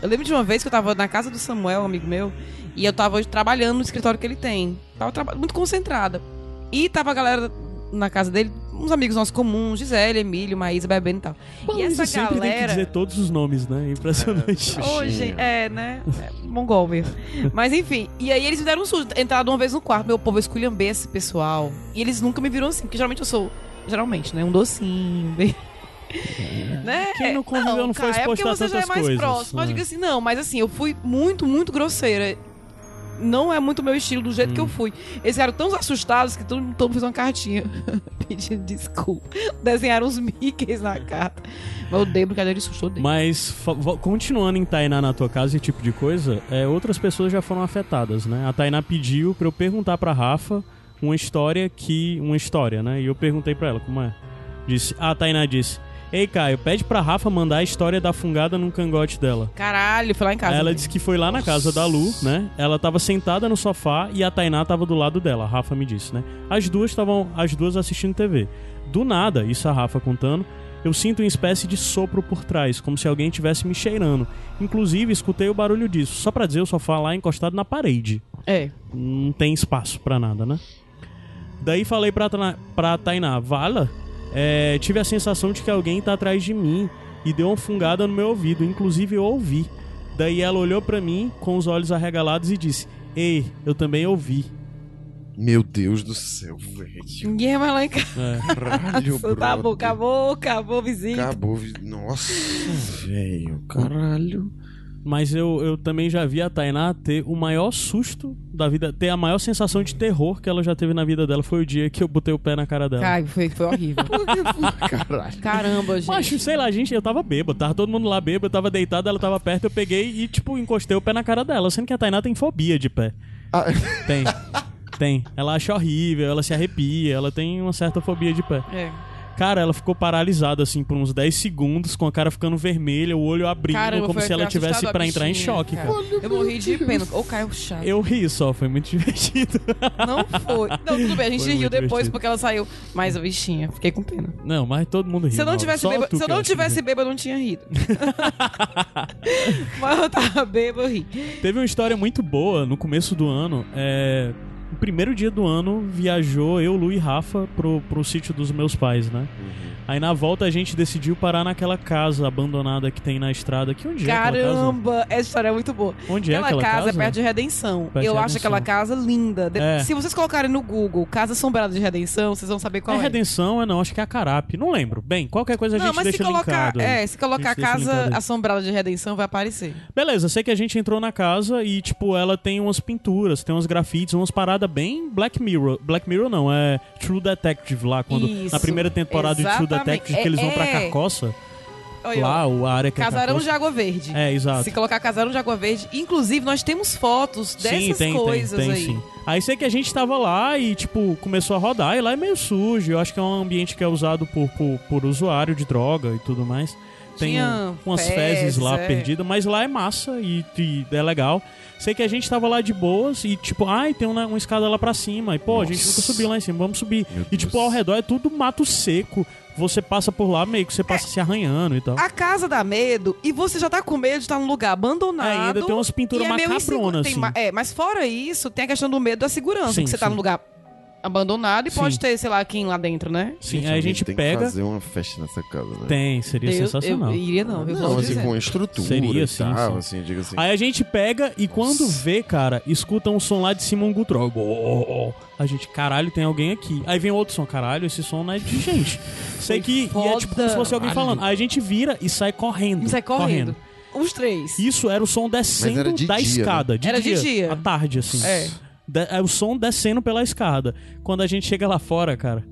Eu lembro de uma vez que eu tava na casa do Samuel, um amigo meu, e eu tava trabalhando no escritório que ele tem. Tava muito concentrada. E tava a galera na casa dele, uns amigos nossos comuns, Gisele, Emílio, Maísa, bebendo e tal. e essa sempre tem que galera. dizer todos os nomes, né? Impressionante. Hoje, é, né? É, mongol mesmo. Mas enfim, e aí eles me deram um susto. Entraram uma vez no quarto, meu povo, eu esculhambei esse pessoal. E eles nunca me viram assim, porque geralmente eu sou, geralmente, né? Um docinho, bem... né? Quem não conviveu não foi cara, é porque exposto a você já é mais coisas, próximo. Eu né? digo assim, não, mas assim, eu fui muito, muito grosseira. Não é muito meu estilo do jeito que eu Hum. fui. Eles ficaram tão assustados que todo, mundo fez uma cartinha pedindo desculpa. Desenharam uns Mickeys na carta. Mas eu odeio brincadeira de susto. Mas, continuando em Tainá na tua casa, esse tipo de coisa, é, outras pessoas já foram afetadas, né? A Tainá pediu pra eu perguntar pra Rafa uma história que... Uma história, né? E eu perguntei pra ela como é. Disse, a Tainá disse... Ei, Caio, pede pra Rafa mandar a história da fungada no cangote dela. Caralho, foi lá em casa. Ela disse que foi lá na casa da Lu, né? Ela tava sentada no sofá e a Tainá tava do lado dela, a Rafa me disse, né? As duas estavam as duas assistindo TV. Do nada, isso a Rafa contando, eu sinto uma espécie de sopro por trás, como se alguém estivesse me cheirando. Inclusive, escutei o barulho disso. Só pra dizer, o sofá lá encostado na parede. É. Não tem espaço pra nada, né? Daí falei pra, pra Tainá, Vala, é, tive a sensação de que alguém tá atrás de mim e deu uma fungada no meu ouvido, inclusive eu ouvi. Daí ela olhou pra mim com os olhos arregalados e disse: Ei, eu também ouvi. Meu Deus do céu, velho. Ninguém vai lá em casa. É. Caralho, Tá bom, brother. acabou, acabou, vizinho. Acabou. vi- Nossa, velho. Caralho. Mas eu, eu também já vi a Tainá ter o maior susto da vida, ter a maior sensação de terror que ela já teve na vida dela foi o dia que eu botei o pé na cara dela. Ai, foi, foi horrível. Caralho. Caramba, gente. Macho, sei lá, gente, eu tava bêbado, tava todo mundo lá bêbado, eu tava deitado, ela tava perto, eu peguei e, tipo, encostei o pé na cara dela, sendo que a Tainá tem fobia de pé. Ah, Tem. Tem. Ela acha horrível, ela se arrepia, ela tem uma certa fobia de pé. É. Cara, ela ficou paralisada, assim, por uns 10 segundos, com a cara ficando vermelha, o olho abrindo, Caramba, como se ela tivesse pra entrar em choque, cara. Eu morri de pena. Ô, Caio chato. Eu ri só, foi muito divertido. Não foi. Não, tudo bem, a gente Foi riu depois divertido. porque ela saiu. Mas a bichinha, fiquei com pena. Não, mas todo mundo riu. Se eu não tivesse Só bêbado, se eu não tivesse bêbado, eu não tinha rido. Mas eu tava bêbado, eu ri. Teve uma história muito boa no começo do ano. É... No primeiro dia do ano, viajou eu, Lu e Rafa pro, pro sítio dos meus pais, né? Uhum. Aí na volta a gente decidiu parar naquela casa abandonada que tem na estrada. Que onde é aquela casa? Caramba, essa história é muito boa. Onde é aquela aquela casa, casa? é perto de Redenção. Perto de eu acho Redenção. aquela casa linda. De- É. Se vocês colocarem no Google Casa Assombrada de Redenção, vocês vão saber qual é é. Redenção, é não, acho que é a Carape. Não lembro. Bem, qualquer coisa a Não, gente mas se deixa colocar, linkado. é, se colocar A Casa. Assombrada de Redenção, vai aparecer. Beleza, sei que a gente entrou na casa e, tipo, ela tem umas pinturas, tem uns grafites, umas paradas bem Black Mirror. Black Mirror não, é True Detective lá, quando Isso, na primeira temporada de True exatamente. Detective que eles vão pra É, é. Carcoça, Olha, lá, a área que é Casarão Carcoça. de Água Verde. É, exato. Se colocar Casarão de Água Verde, inclusive nós temos fotos dessas sim, tem, coisas tem, tem, aí. sim. Aí sei que a gente tava lá e, tipo, começou a rodar, e lá é meio sujo. Eu acho que é um ambiente que é usado por, por, por usuário de droga e tudo mais. Tem Tinha um- umas fezes, fezes, lá é. perdidas, mas lá é massa e, e é legal. Sei que a gente tava lá de boas e, tipo, ai, tem uma, uma escada lá pra cima. E, pô, a gente Nossa. nunca subiu lá em cima, vamos subir. Meu e, tipo, Deus. ao redor é tudo mato seco. Você passa por lá, meio que você passa se arranhando e tal. A casa dá medo e você já tá com medo de estar num lugar abandonado. É, ainda tem umas pinturas é inseguro. macabronas, Tem assim. É, mas fora isso, tem a questão do medo da segurança. Sim, que você tá sim. num lugar abandonado e Sim. pode ter, sei lá, quem lá dentro, né? Sim, aí a gente tem pega. que fazer uma festa nessa casa, né? Tem, seria eu, sensacional. eu iria não, eu Não, assim, com estrutura Seria, e sim, tal, sim. assim, diga assim. Aí a gente pega e quando Nossa. vê, cara, escuta um som lá de cima, um. Oh, oh, oh. A gente, caralho, tem alguém aqui. Aí vem outro som, caralho, esse som não é de gente. Sei que e é tipo como se fosse alguém Caralho. falando. Aí a gente vira e sai correndo. E sai correndo. Os três. Isso era o som descendo de da dia, né? escada. De Era de dia, dia. À tarde, assim. É. É o som descendo pela escada. Quando a gente chega lá fora, cara,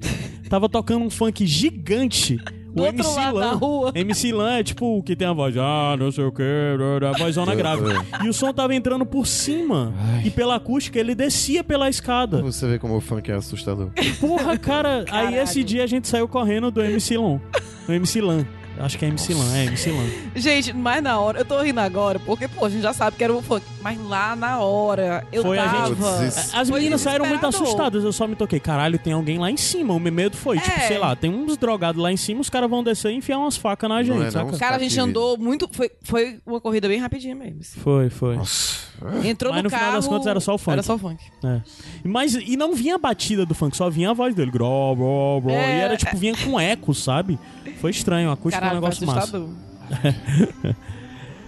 tava tocando um funk gigante. Do o MC Lan. rua. MC Lan é tipo o que tem a voz, ah, não sei o que, a vozona grave. E o som tava entrando por cima. E pela acústica ele descia pela escada. Você vê como o funk é assustador. Porra, cara. Aí Caralho. esse dia a gente saiu correndo do MC Lan. Do MC Lan. Acho que é MC Lan, é MC Lan. Gente, mas na hora, eu tô rindo agora, porque, pô, a gente já sabe que era um funk. Mas lá na hora, eu Foi a tava. gente- As Foi meninas saíram muito assustadas, eu só me toquei. Caralho, tem alguém lá em cima. O meu medo foi, tipo, É. sei lá, tem uns drogados lá em cima, os caras vão descer e enfiar umas facas na gente, é não? saca? Cara, a gente Tá andou muito. Foi, foi uma corrida bem rapidinha mesmo. Foi, foi. Nossa. Entrou Mas no, no final carro. das contas era só o funk. Era só o funk. É. Mas, e não vinha a batida do funk, só vinha a voz dele. Gró, bró, bró. É, e era tipo, vinha com eco, sabe? Foi estranho, a acústica é um negócio massa.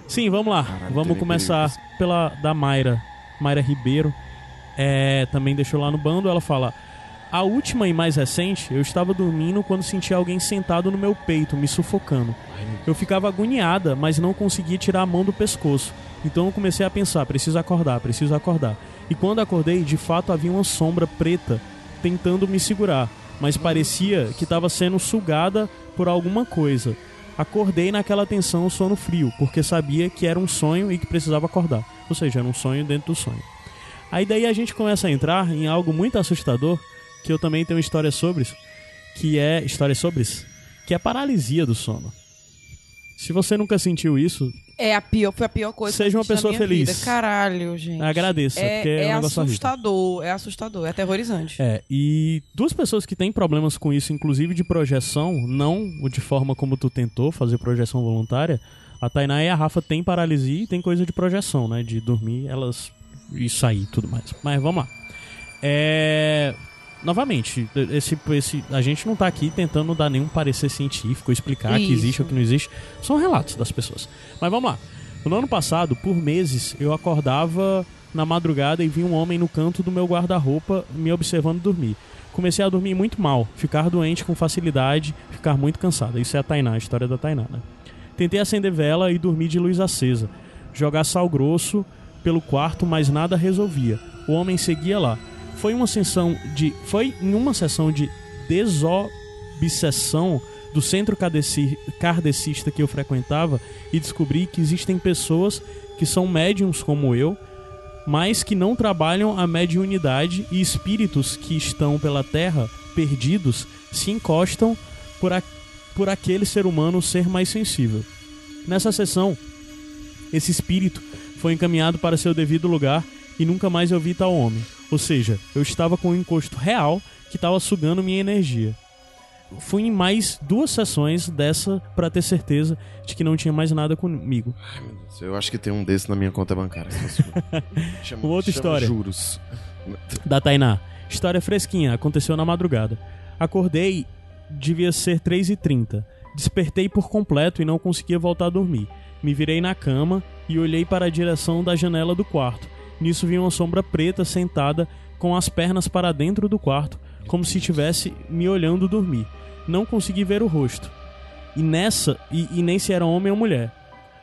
Sim, vamos lá. Caralho, vamos começar pela da Mayra. Mayra Ribeiro. É, também deixou lá no bando. Ela fala: A última e mais recente, eu estava dormindo quando senti alguém sentado no meu peito, me sufocando. Eu ficava agoniada, mas não conseguia tirar a mão do pescoço. Então eu comecei a pensar: preciso acordar, preciso acordar. E quando acordei, de fato havia uma sombra preta tentando me segurar, mas parecia que estava sendo sugada por alguma coisa. Acordei naquela tensão, sono frio, porque sabia que era um sonho e que precisava acordar. Ou seja, era um sonho dentro do sonho. Aí daí a gente começa a entrar em algo muito assustador, que eu também tenho história sobre que é história sobre que é paralisia do sono. Se você nunca sentiu isso, É a pior, foi a pior coisa. Seja uma pessoa feliz. vida. Caralho, gente. agradeça, É, porque é, é um assustador, é assustador, é aterrorizante. É, e duas pessoas que têm problemas com isso, inclusive de projeção, não de forma como tu tentou fazer projeção voluntária, a Tainá e a Rafa têm paralisia e tem coisa de projeção, né? De dormir, elas. Isso aí e tudo mais. Mas vamos lá. É. Novamente, esse, esse, a gente não tá aqui tentando dar nenhum parecer científico, explicar que Isso. existe ou que não existe. São relatos das pessoas. Mas vamos lá. No ano passado, por meses, eu acordava na madrugada e vi um homem no canto do meu guarda-roupa me observando dormir. Comecei a dormir muito mal, ficar doente com facilidade, ficar muito cansada. Isso é a Tainá, a história da Tainá, né? Tentei acender vela e dormir de luz acesa. Jogar sal grosso pelo quarto, mas nada resolvia. o homem seguia lá. Foi uma sessão de. Foi em uma sessão de desobsessão do centro kardeci- kardecista que eu frequentava e descobri que existem pessoas que são médiums como eu, mas que não trabalham a mediunidade e espíritos que estão pela terra perdidos se encostam por, a, por aquele ser humano ser mais sensível. Nessa sessão, esse espírito foi encaminhado para seu devido lugar e nunca mais eu vi tal homem. Ou seja, eu estava com um encosto real que estava sugando minha energia. Fui em mais duas sessões dessa para ter certeza de que não tinha mais nada comigo. Ai, meu Deus, eu acho que tem um desse na minha conta bancária. chama, Uma outra história. Juros. da Tainá. História fresquinha, aconteceu na madrugada. Acordei, devia ser 3h30. Despertei por completo e não conseguia voltar a dormir. Me virei na cama e olhei para a direção da janela do quarto. Nisso vi uma sombra preta sentada com as pernas para dentro do quarto, como se estivesse me olhando dormir. Não consegui ver o rosto. E nessa, e, e nem se era homem ou mulher.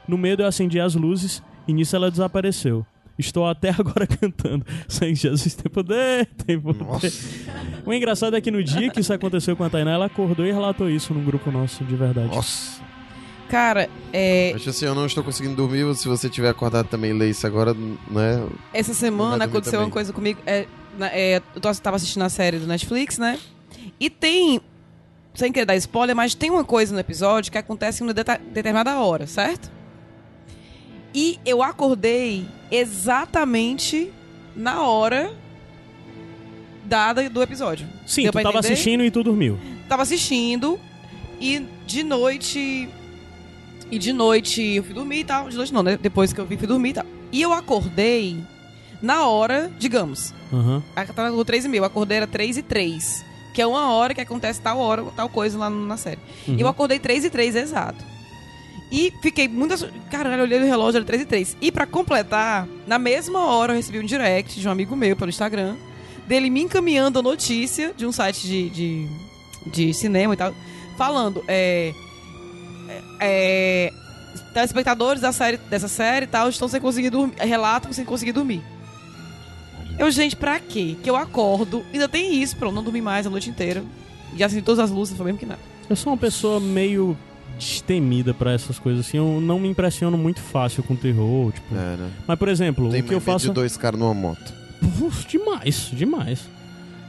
No medo eu acendi as luzes e nisso ela desapareceu. Estou até agora cantando. Sem Jesus tem poder, tem poder. Nossa. O engraçado é que no dia que isso aconteceu com a Tainá, ela acordou e relatou isso num grupo nosso, de verdade. Nossa. Cara, é, Acho assim, eu não estou conseguindo dormir. Se você tiver acordado também, lê isso agora, né? essa semana aconteceu também. uma coisa comigo. É, na- é, eu tô- tava assistindo a série do Netflix, né? E tem. Sem querer dar spoiler, mas tem uma coisa no episódio que acontece em uma determinada hora, certo? E eu acordei exatamente na hora dada do episódio. Sim, Deu tu tava entender? assistindo e tu dormiu. tava assistindo e de noite. E de noite eu fui dormir e tal. De noite não, né? Depois que eu vi, fui dormir e tal. E eu acordei na hora, digamos. Aham. A tava no 3 e meio, eu acordei era 3 e 3. Que é uma hora que acontece tal hora, tal coisa lá na série. Uhum. E eu acordei 3 e 3, exato. E fiquei muito. Caralho, eu olhei no relógio, era 3 e 3. E pra completar, na mesma hora eu recebi um direct de um amigo meu pelo Instagram, dele me encaminhando a notícia de um site de, de, de cinema e tal, falando, é. É. Telespectadores da série, dessa série e tal estão sem conseguir dormir. Relatam sem conseguir dormir. Eu, gente, pra quê? Que eu acordo, ainda tem isso, pronto, não dormi mais a noite inteira. E acendi todas as luzes, foi mesmo que nada. Eu sou uma pessoa meio destemida pra essas coisas assim. Eu não me impressiono muito fácil com terror, tipo. É, né? Mas, por exemplo, Tem o que eu faço. de dois caras numa moto. Uf, demais, demais.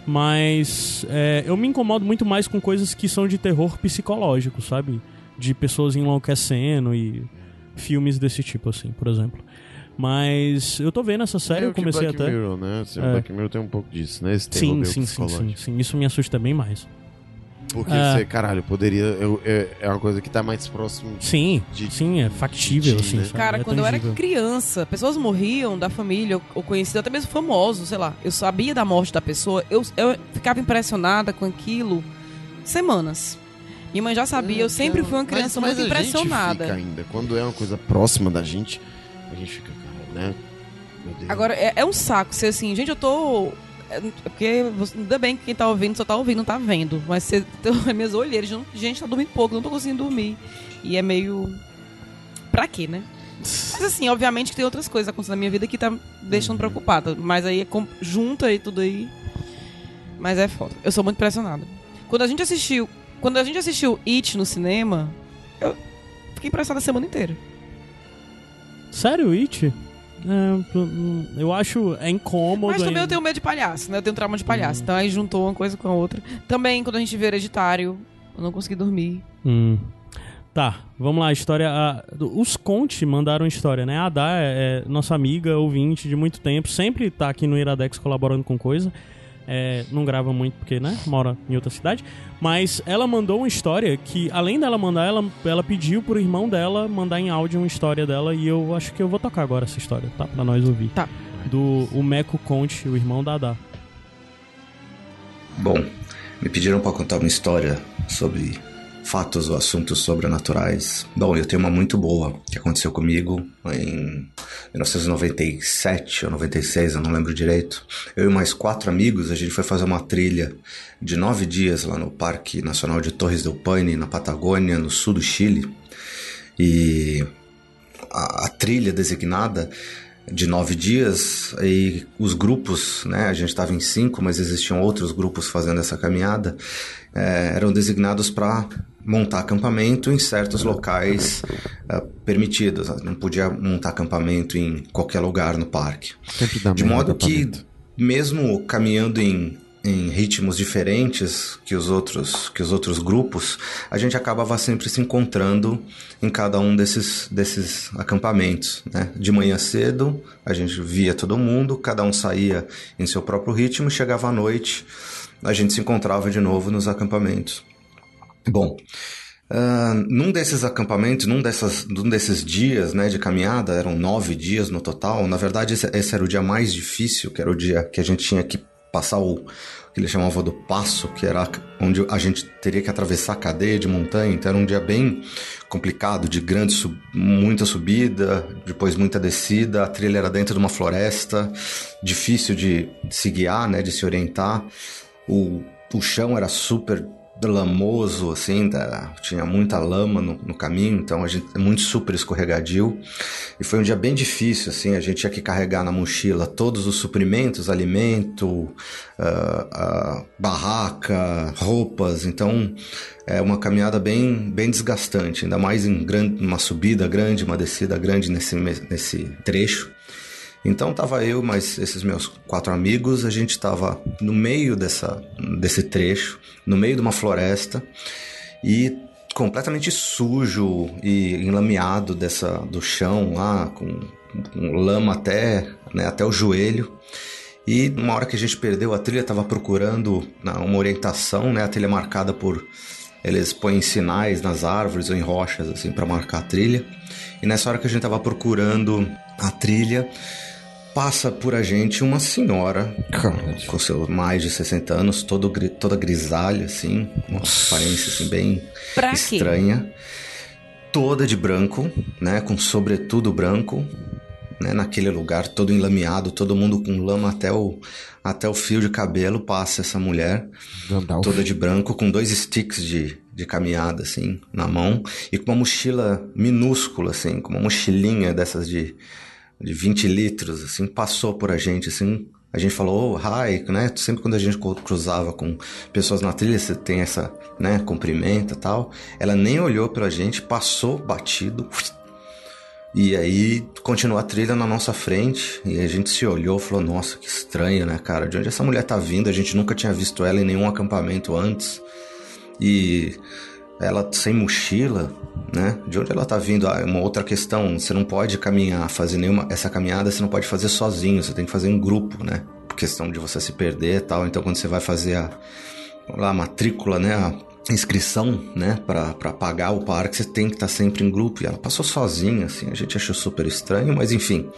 Mas é, eu me incomodo muito mais com coisas que são de terror psicológico, sabe? De pessoas enlouquecendo e filmes desse tipo, assim, por exemplo. Mas eu tô vendo essa série, Meio eu comecei Black até. Mirror, né? Assim, É. Black Mirror tem um pouco disso, né? Esse Sim, sim, sim, sim, sim. Isso me assusta bem mais. Porque É. você, caralho, poderia. eu- é, é uma coisa que tá mais próximo. Sim, De- sim, é factível, de- assim. né? sabe? Cara, É quando eu era tangível. criança, pessoas morriam da família ou- ou conhecidos, até mesmo famosos, sei lá. Eu sabia da morte da pessoa, eu, eu ficava impressionada com aquilo semanas. Minha mãe já sabia, eu sempre fui uma criança Mas- mas muito a gente impressionada. fica ainda. Quando é uma coisa próxima da gente, a gente fica, cara, né? Meu Deus. Agora, é, é um saco ser assim, gente, eu tô. é, porque ainda bem que quem tá ouvindo só tá ouvindo, não tá vendo. Mas você, minhas olheiras, não- gente, tá dormindo pouco, não tô conseguindo dormir. E é meio. Pra quê, né? Mas assim, obviamente que tem outras coisas acontecendo na minha vida que tá me deixando preocupada. Mas aí é com- junta aí tudo aí. Mas é foda. Eu sou muito impressionada. Quando a gente assistiu. Quando a gente assistiu It no cinema, eu fiquei impressionada a semana inteira. Sério, It? É, hum, eu acho é incômodo. Mas também ainda. eu tenho medo de palhaço, né? Eu tenho trauma de palhaço. Então aí juntou uma coisa com a outra. Também, quando a gente vê hereditário, eu não consegui dormir. Hum. Tá, vamos lá, história. a- os Conte mandaram história, né? A Dá é, é nossa amiga, ouvinte de muito tempo, sempre tá aqui no Iradex colaborando com coisa. É, não grava muito porque, né? Mora em outra cidade. Mas ela mandou uma história que, além dela mandar, ela, ela pediu pro irmão dela mandar em áudio uma história dela. E eu acho que eu vou tocar agora essa história, tá? Pra nós ouvir. Tá. Do o Meco Conte, o irmão da Adá. Bom, me pediram para contar uma história sobre fatos ou assuntos sobrenaturais. Bom, eu tenho uma muito boa que aconteceu comigo em 1997 ou 96, eu não lembro direito. Eu e mais quatro amigos, a gente foi fazer uma trilha de nove dias lá no Parque Nacional de Torres del Paine, na Patagônia, no sul do Chile. E a, a trilha designada de nove dias e os grupos, né? A gente estava em cinco, mas existiam outros grupos fazendo essa caminhada, é, eram designados para montar acampamento em certos locais uh, permitidos. Não podia montar acampamento em qualquer lugar no parque. De modo que, mesmo caminhando em em ritmos diferentes que os outros que os outros grupos, a gente acabava sempre se encontrando em cada um desses desses acampamentos, né? De manhã cedo, a gente via todo mundo, cada um saía em seu próprio ritmo, chegava à noite, a gente se encontrava de novo nos acampamentos. Bom, Uh, num desses acampamentos, num, dessas, num desses dias né, de caminhada, eram nove dias no total. Na verdade, esse, esse, era o dia mais difícil, que era o dia que a gente tinha que passar o que ele chamava do passo, que era onde a gente teria que atravessar a cadeia de montanha. Então era um dia bem complicado, de grande sub, muita subida, depois muita descida. A trilha era dentro de uma floresta, difícil de, se guiar, né, de se orientar. O, o chão era super lamoso, assim, tá? tinha muita lama no, no, caminho, então a gente é muito super escorregadio. E foi um dia bem difícil, assim, a gente tinha que carregar na mochila todos os suprimentos, alimento, uh, uh, barraca, roupas, então é uma caminhada bem, bem desgastante, ainda mais em grande, uma subida grande, uma descida grande nesse, nesse trecho. Então tava eu mais esses meus quatro amigos, a gente tava no meio dessa, desse trecho, no meio de uma floresta e completamente sujo e enlameado dessa do chão lá com, com lama até né, até o joelho. E uma hora que a gente perdeu a trilha, estava procurando uma orientação, né? A trilha marcada por eles põem sinais nas árvores ou em rochas assim para marcar a trilha. E nessa hora que a gente estava procurando a trilha, passa por a gente uma senhora com seus mais de 60 anos, todo, toda grisalha, assim, uma aparência assim, bem pra estranha. Quê? Toda de branco, né? Com sobretudo branco, né? Naquele lugar todo enlameado, todo mundo com lama até o, até o fio de cabelo, passa essa mulher. Gandalf. Toda de branco, com dois sticks de, de caminhada, assim, na mão. E com uma mochila minúscula, assim, com uma mochilinha dessas de de 20 litros, assim, passou por a gente, assim, a gente falou, oh, hi, né? Sempre quando a gente cruzava com pessoas na trilha, você tem essa, né, cumprimenta tal. Ela nem olhou pra gente, passou batido. E aí continuou a trilha na nossa frente e a gente se olhou falou: Nossa, que estranho, né, cara? De onde essa mulher tá vindo? A gente nunca tinha visto ela em nenhum acampamento antes. E ela sem mochila, né? De onde ela tá vindo? Ah, uma outra questão, você não pode caminhar, fazer nenhuma essa caminhada, você não pode fazer sozinho, você tem que fazer em grupo, né? Por questão de você se perder, e tal. Então quando você vai fazer a lá, matrícula, né, a inscrição, né, para pagar o parque, você tem que estar tá sempre em grupo. E ela passou sozinha, assim, a gente achou super estranho, mas enfim,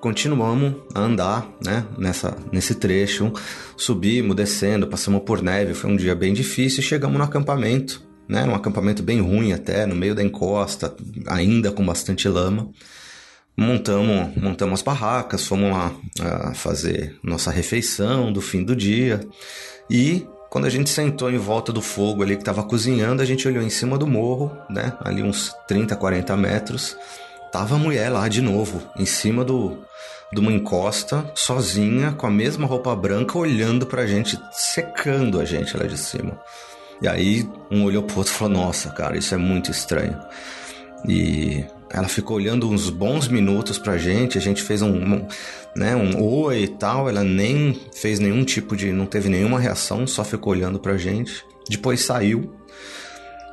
continuamos a andar, né, nessa, nesse trecho, subimos, descendo, passamos por neve, foi um dia bem difícil chegamos no acampamento, né? Um acampamento bem ruim até, no meio da encosta, ainda com bastante lama. Montamos, montamos as barracas, fomos lá uh, fazer nossa refeição do fim do dia. E quando a gente sentou em volta do fogo ali que estava cozinhando, a gente olhou em cima do morro, né? Ali uns 30, 40 metros. Tava a mulher lá de novo, em cima do, de uma encosta, sozinha, com a mesma roupa branca, olhando pra gente, secando a gente lá de cima. E aí um olhou pro outro e falou: Nossa, cara, isso é muito estranho. E ela ficou olhando uns bons minutos pra gente, a gente fez um, um, né, um oi e tal, ela nem fez nenhum tipo de, não teve nenhuma reação, só ficou olhando pra gente. Depois saiu.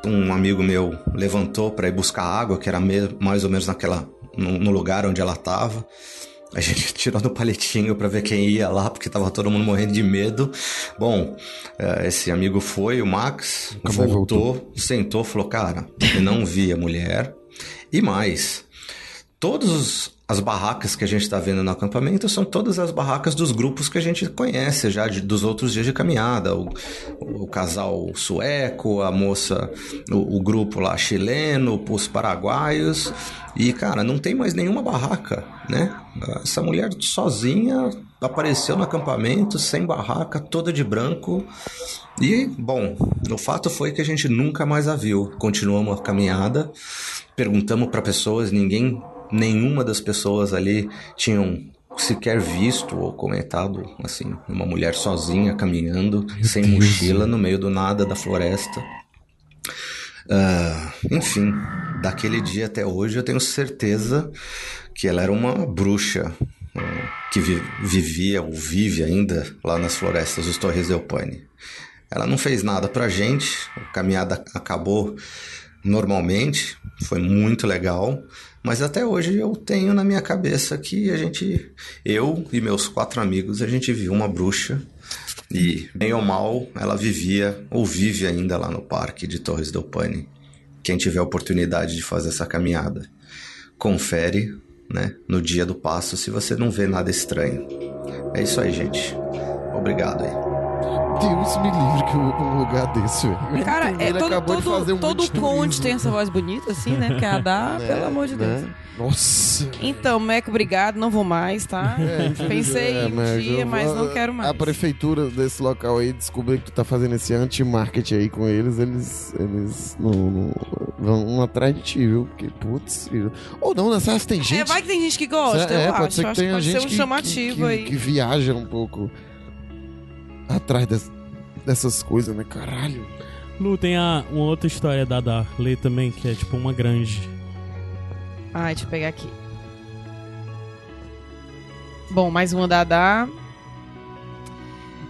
Um amigo meu levantou para ir buscar água, que era mais ou menos naquela no, no lugar onde ela tava. A gente tirou do palitinho para ver quem ia lá, porque tava todo mundo morrendo de medo. Bom, eh, esse amigo foi, o Max, voltou, voltou, sentou, falou: Cara, eu não vi a mulher. E mais, todos as barracas que a gente está vendo no acampamento são todas as barracas dos grupos que a gente conhece já de, dos outros dias de caminhada. O, o casal sueco, a moça, o, o, grupo lá chileno, os paraguaios. E, cara, não tem mais nenhuma barraca, né? Essa mulher sozinha apareceu no acampamento, sem barraca, toda de branco. E, bom, o fato foi que a gente nunca mais a viu. Continuamos a caminhada, perguntamos para pessoas, ninguém nenhuma das pessoas ali tinham sequer visto ou comentado assim uma mulher sozinha caminhando sem Deus. mochila no meio do nada da floresta. Ah, enfim, daquele dia até hoje eu tenho certeza que ela era uma bruxa ah, que vi- vivia ou vive ainda lá nas florestas dos Torres del Paine. Ela não fez nada pra gente, a caminhada acabou normalmente, foi muito legal, mas até hoje eu tenho na minha cabeça que a gente, eu e meus quatro amigos, a gente viu uma bruxa e, bem ou mal, ela vivia ou vive ainda lá no parque de Torres del Paine. Quem tiver oportunidade de fazer essa caminhada, confere, né, no dia do passo se você não vê nada estranho. É isso aí, gente. Obrigado aí. Deus me livre que eu vou pra um lugar desse, velho. Cara, é, todo, acabou de todo, fazer um todo de conde tem essa voz bonita, assim, né? Porque a dá, Né? pelo amor de Deus. Né? Nossa. Então, Meco, obrigado, não vou mais, tá? Pensei É, um mas dia, eu mas vou- não quero mais. A prefeitura desse local aí descobriu que tu tá fazendo esse anti-market aí com eles, eles, eles não, não- vão atrás de ti, viu? Porque, putz. Ou não, nessa área tem gente. É, vai que tem gente que gosta, é, eu pode acho. ser que acho tenha pode gente ser um que, chamativo que, que, aí. que viaja um pouco atrás des- dessas coisas, né? Caralho. Lu, tem a, uma outra história da da Lê também, que é tipo uma grande. Ai, deixa eu pegar aqui. Bom, mais uma Dadá.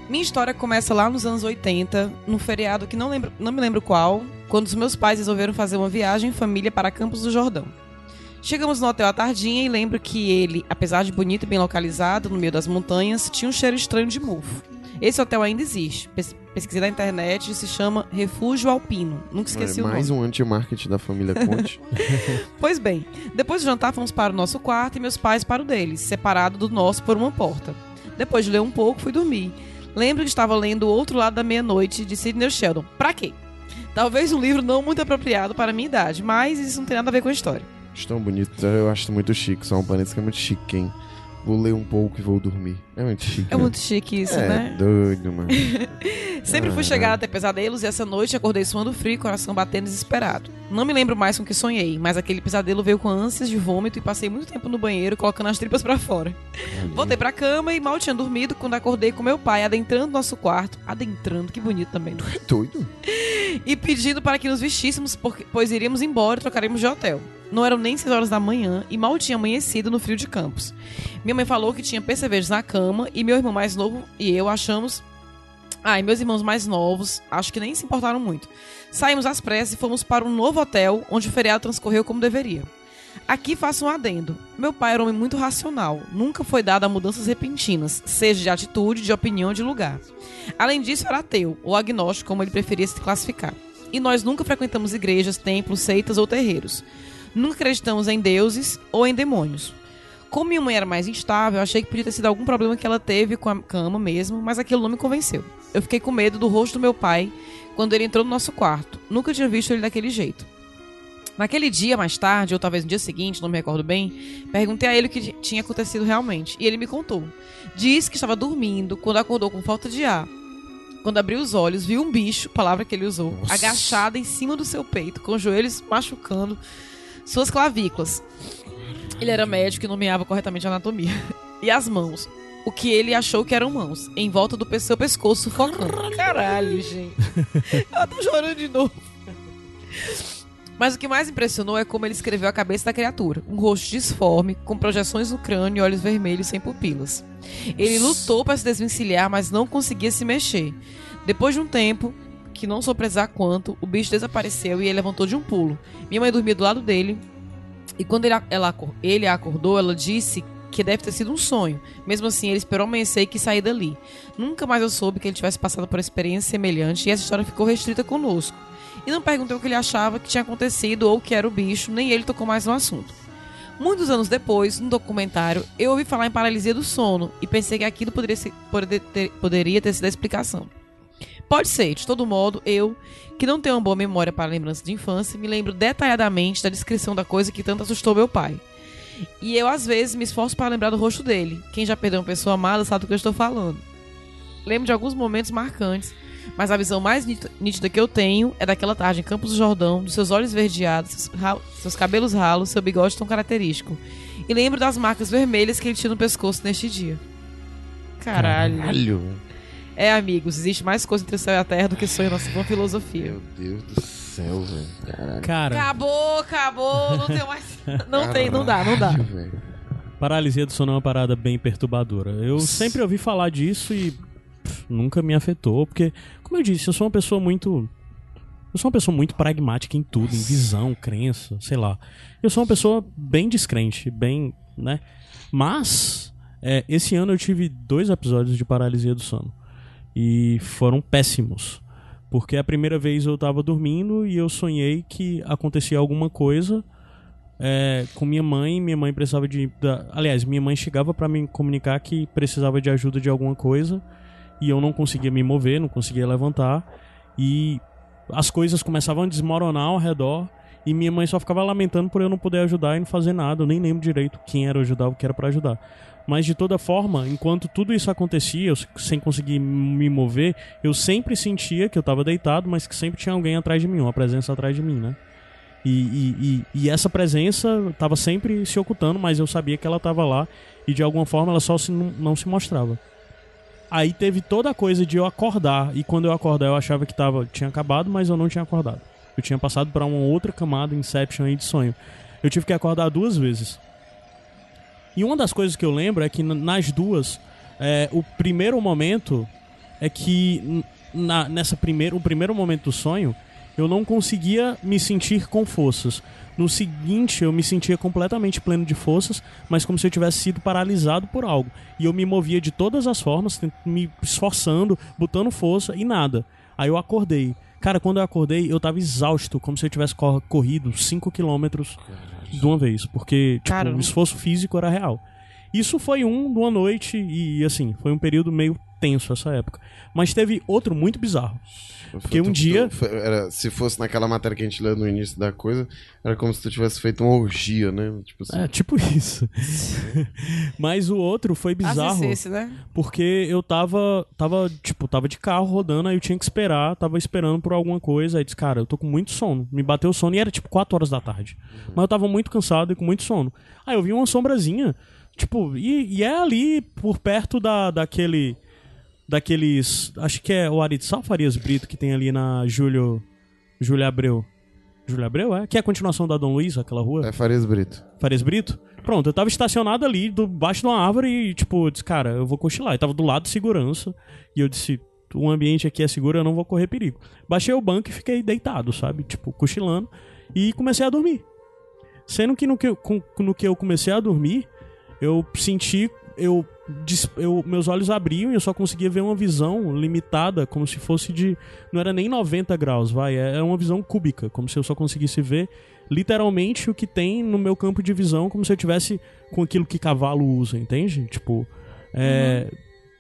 Minha história começa lá nos anos 80, num feriado que não, lembro, não me lembro qual, quando os meus pais resolveram fazer uma viagem em família para Campos do Jordão. Chegamos no hotel à tardinha e lembro que ele, apesar de bonito e bem localizado, no meio das montanhas, tinha um cheiro estranho de mofo. Esse hotel ainda existe. Pes pesquisei na internet e se chama Refúgio Alpino. Nunca esqueci É, o nome. mais um anti-market da família Conte. Pois bem, depois do jantar fomos para o nosso quarto e meus pais para o deles, separado do nosso por uma porta. Depois de ler um pouco, fui dormir. Lembro que estava lendo O Outro Lado da Meia-Noite, de Sidney Sheldon. Pra quê? Talvez um livro não muito apropriado para a minha idade, mas isso não tem nada a ver com a história. Estão bonitos, eu acho muito chique. Só um parênteses que é muito chique, hein? Vou ler um pouco e vou dormir. É muito chique. É né? muito chique isso, é, né? doido, mano. Sempre fui Ah. chegar até pesadelos e essa noite acordei suando frio e coração batendo desesperado. Não me lembro mais com o que sonhei, mas aquele pesadelo veio com ânsias de vômito e passei muito tempo no banheiro colocando as tripas pra fora. Voltei pra cama e mal tinha dormido quando acordei com meu pai adentrando nosso quarto. Adentrando, que bonito também. né? É doido? E pedindo para que nos vestíssemos, porque, pois iríamos embora e trocaremos de hotel. Não eram nem 6 horas da manhã e mal tinha amanhecido no frio de Campos. Minha mãe falou que tinha percevejos na cama e meu irmão mais novo e eu achamos. Ah, e meus irmãos mais novos, acho que nem se importaram muito. Saímos às pressas e fomos para um novo hotel, onde o feriado transcorreu como deveria. Aqui faço um adendo. Meu pai era um homem muito racional, nunca foi dado a mudanças repentinas, seja de atitude, de opinião de lugar. Além disso, era ateu, ou agnóstico, como ele preferia se classificar. E nós nunca frequentamos igrejas, templos, seitas ou terreiros. Nunca acreditamos em deuses ou em demônios. Como minha mãe era mais instável, achei que podia ter sido algum problema que ela teve com a cama mesmo, mas aquilo não me convenceu. Eu fiquei com medo do rosto do meu pai quando ele entrou no nosso quarto. Nunca tinha visto ele daquele jeito. Naquele dia, mais tarde, ou talvez no dia seguinte, não me recordo bem, perguntei a ele o que tinha acontecido realmente. E ele me contou. Disse que estava dormindo quando acordou com falta de ar. Quando abriu os olhos, viu um bicho, palavra que ele usou, Nossa. agachado em cima do seu peito, com os joelhos machucando suas clavículas. Ele era médico e nomeava corretamente a anatomia. E as mãos. O que ele achou que eram mãos, em volta do seu pescoço, sufocando. Caralho, gente. Ela tá chorando de novo. Mas o que mais impressionou é como ele escreveu a cabeça da criatura. Um rosto disforme, com projeções no crânio e olhos vermelhos sem pupilas. Ele lutou para se desvencilhar, mas não conseguia se mexer. Depois de um tempo, que não soube precisar quanto, o bicho desapareceu e ele levantou de um pulo. Minha mãe dormia do lado dele. E quando ele, ela, ele acordou, ela disse que deve ter sido um sonho. Mesmo assim, ele esperou amanhecer e quis sair dali. Nunca mais eu soube que ele tivesse passado por experiência semelhante e essa história ficou restrita conosco. E não perguntei o que ele achava que tinha acontecido ou que era o bicho, nem ele tocou mais no assunto. Muitos anos depois, num documentário, eu ouvi falar em paralisia do sono e pensei que aquilo poderia, ser- poder ter, poderia ter sido a explicação. Pode ser, de todo modo, eu, que não tenho uma boa memória para lembranças de infância, me lembro detalhadamente da descrição da coisa que tanto assustou meu pai. E eu, às vezes, me esforço para lembrar do rosto dele. Quem já perdeu uma pessoa amada sabe do que eu estou falando. Lembro de alguns momentos marcantes, Mas a visão mais nít- nítida que eu tenho é daquela tarde em Campos do Jordão, dos seus olhos verdeados, seus, seus cabelos ralos, seu bigode tão característico. E lembro das marcas vermelhas que ele tinha no pescoço neste dia. Caralho. Caralho. É, amigos, existe mais coisa entre o céu e a terra do que sonho nossa com filosofia. Meu Deus do céu, velho. Caralho. Cara, Acabou, acabou, não tem mais. Não tem, não dá, não dá. Caralho, velho. paralisia do sono é uma parada bem perturbadora. Eu sempre ouvi falar disso e pff, nunca me afetou, porque, como eu disse, eu sou uma pessoa muito. Eu sou uma pessoa muito pragmática em tudo, em visão, crença, sei lá. Eu sou uma pessoa bem descrente, bem, né? Mas, é, esse ano eu tive dois episódios de paralisia do sono. E foram péssimos. Porque a primeira vez eu tava dormindo e eu sonhei que acontecia alguma coisa é, com minha mãe. Minha mãe precisava de. da- aliás, minha mãe chegava pra me comunicar que precisava de ajuda de alguma coisa e eu não conseguia me mover, não conseguia levantar e as coisas começavam a desmoronar ao redor e minha mãe só ficava lamentando por eu não poder ajudar e não fazer nada. Eu nem lembro direito quem era ajudar, o que era pra ajudar. Mas de toda forma, enquanto tudo isso acontecia, eu sem conseguir me mover, eu sempre sentia que eu tava deitado, mas que sempre tinha alguém atrás de mim, uma presença atrás de mim, né? E, e, e, e essa presença tava sempre se ocultando, mas eu sabia que ela tava lá e de alguma forma ela só se, não se mostrava. Aí teve toda a coisa de eu acordar, e quando eu acordar eu achava que tava, tinha acabado, mas eu não tinha acordado. Eu tinha passado para uma outra camada Inception aí de sonho. Eu tive que acordar duas vezes. E uma das coisas que eu lembro é que nas duas, é, o primeiro momento é que na, nessa primeira, o primeiro momento do sonho, eu não conseguia me sentir com forças. No seguinte, eu me sentia completamente pleno de forças, mas como se eu tivesse sido paralisado por algo. E eu me movia de todas as formas, me esforçando, botando força e nada. Aí eu acordei. Cara, quando eu acordei, eu tava exausto, como se eu tivesse cor- corrido 5 quilômetros de uma vez, porque tipo, o esforço físico era real. Isso foi um de uma noite e, assim, foi um período meio tenso essa época. Mas teve outro muito bizarro. Porque um dia- era- se fosse naquela matéria que a gente leu no início da coisa, era como se tu tivesse feito uma orgia, né? Tipo assim. É, tipo isso. Mas o outro foi bizarro. esse, né? Porque eu tava, tava, tipo, tava de carro rodando, aí eu tinha que esperar, tava esperando por alguma coisa, aí disse, cara, eu tô com muito sono. Me bateu sono e era tipo 4 horas da tarde. Mas eu tava muito cansado e com muito sono. Aí eu vi uma sombrazinha, tipo, e, e é ali por perto da, daquele, daqueles, acho que é o Aritzal Farias Brito que tem ali na Júlio, Júlio Abreu. Júlio Abreu, é? Que é a continuação da Dom Luiz, aquela rua? É Farias Brito. Farias Brito? Pronto, eu tava estacionado ali, do, baixo de uma árvore e, tipo, eu disse, cara, eu vou cochilar. Eu tava do lado de segurança e eu disse, o ambiente aqui é seguro, eu não vou correr perigo. Baixei o banco e fiquei deitado, sabe? Tipo, cochilando e comecei a dormir. Sendo que no que, eu- no que eu comecei a dormir, eu senti, eu, eu meus olhos abriam e eu só conseguia ver uma visão limitada, como se fosse de, não era nem 90 graus, vai, é uma visão cúbica, como se eu só conseguisse ver literalmente o que tem no meu campo de visão, como se eu tivesse com aquilo que cavalo usa, entende? Tipo, é,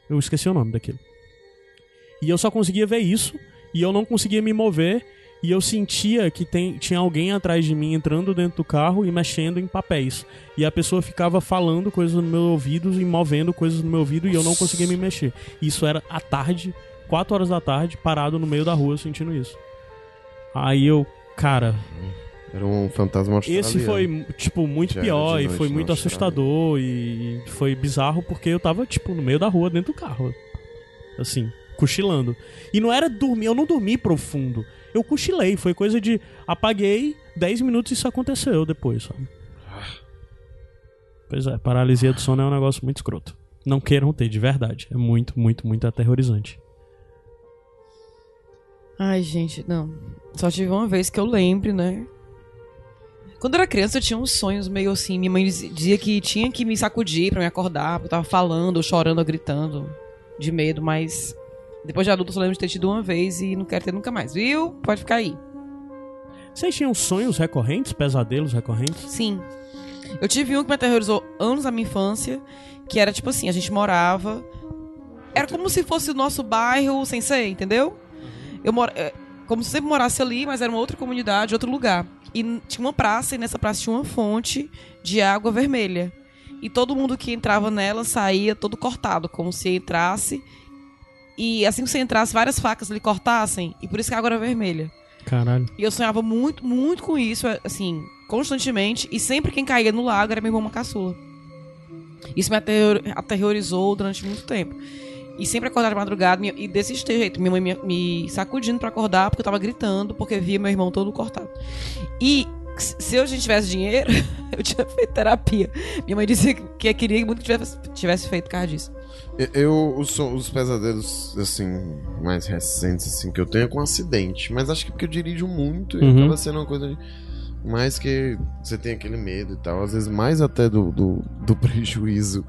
eu esqueci o nome daquilo. E eu só conseguia ver isso e eu não conseguia me mover e eu sentia que tem, tinha alguém atrás de mim entrando dentro do carro e mexendo em papéis. E a pessoa ficava falando coisas no meu ouvido e movendo coisas no meu ouvido e eu não conseguia me mexer. Isso era à tarde, 4 horas da tarde, parado no meio da rua sentindo isso. Aí eu, cara, Era um fantasma australiano. esse foi, tipo, muito Já pior e foi muito assustador e foi bizarro porque eu tava, tipo, no meio da rua, dentro do carro. Assim, cochilando. E não era dormir, eu não dormi profundo. Eu cochilei, foi coisa de apaguei, 10 minutos isso aconteceu depois, sabe? Pois é, paralisia do sono é um negócio muito escroto. Não queiram ter, de verdade. É muito, muito, muito aterrorizante. Ai, gente, não. Só tive uma vez que eu lembre, né? Quando eu era criança, eu tinha uns sonhos meio assim. Minha mãe diz- dizia que tinha que me sacudir pra me acordar, porque eu tava falando, ou chorando, ou gritando de medo, mas depois de adulto eu só lembro de ter tido uma vez e não quero ter nunca mais, viu? Pode ficar aí. Vocês tinham sonhos recorrentes, pesadelos recorrentes? Sim. Eu tive um que me aterrorizou anos da minha infância, que era tipo assim, a gente morava. Era como se fosse o nosso bairro sem ser, entendeu? Eu moro. é, Como se eu sempre morasse ali, mas era uma outra comunidade, outro lugar. E tinha uma praça, e nessa praça tinha uma fonte de água vermelha. E todo mundo que entrava nela saía todo cortado, como se entrasse e assim que você entrasse, várias facas lhe cortassem, e por isso que a água era vermelha. Caralho. E eu sonhava muito, muito com isso, assim, constantemente, e sempre quem caía no lago era minha irmã caçula. Isso me aterror- aterrorizou durante muito tempo. E sempre acordar de madrugada, e desse jeito, minha mãe me, me sacudindo pra acordar, porque eu tava gritando, porque via meu irmão todo cortado. E se eu já tivesse dinheiro, eu tinha feito terapia. Minha mãe disse que queria muito que tivesse, tivesse feito por causa disso. Eu, os, os pesadelos, assim, mais recentes, assim, que eu tenho é com acidente. Mas acho que porque eu dirijo muito e Uhum. acaba sendo uma coisa de- mais que você tem aquele medo e tal. Às vezes mais até do, do, do prejuízo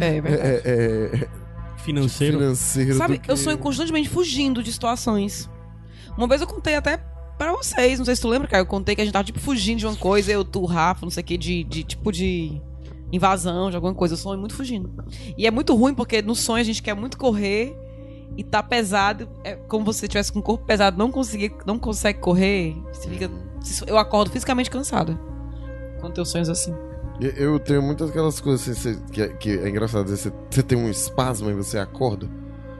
É, verdade. é, é, é, Financeiro. financeiro. Sabe, que- eu sonho constantemente fugindo de situações. Uma vez eu contei até pra vocês, não sei se tu lembra, cara, eu contei que a gente tava, tipo, fugindo de uma coisa, eu, tu, o Rafa, não sei o que, de, de, tipo, de invasão, de alguma coisa. Eu sonho muito fugindo. E é muito ruim, porque no sonho a gente quer muito correr e tá pesado, é como se você tivesse com o corpo pesado, não, conseguir, não consegue correr, você fica... Eu acordo fisicamente cansada. Quando tenho sonhos assim. Eu- tenho muitas aquelas coisas assim, que, é- que é engraçado. às vezes Você, você tem um espasmo e você acorda,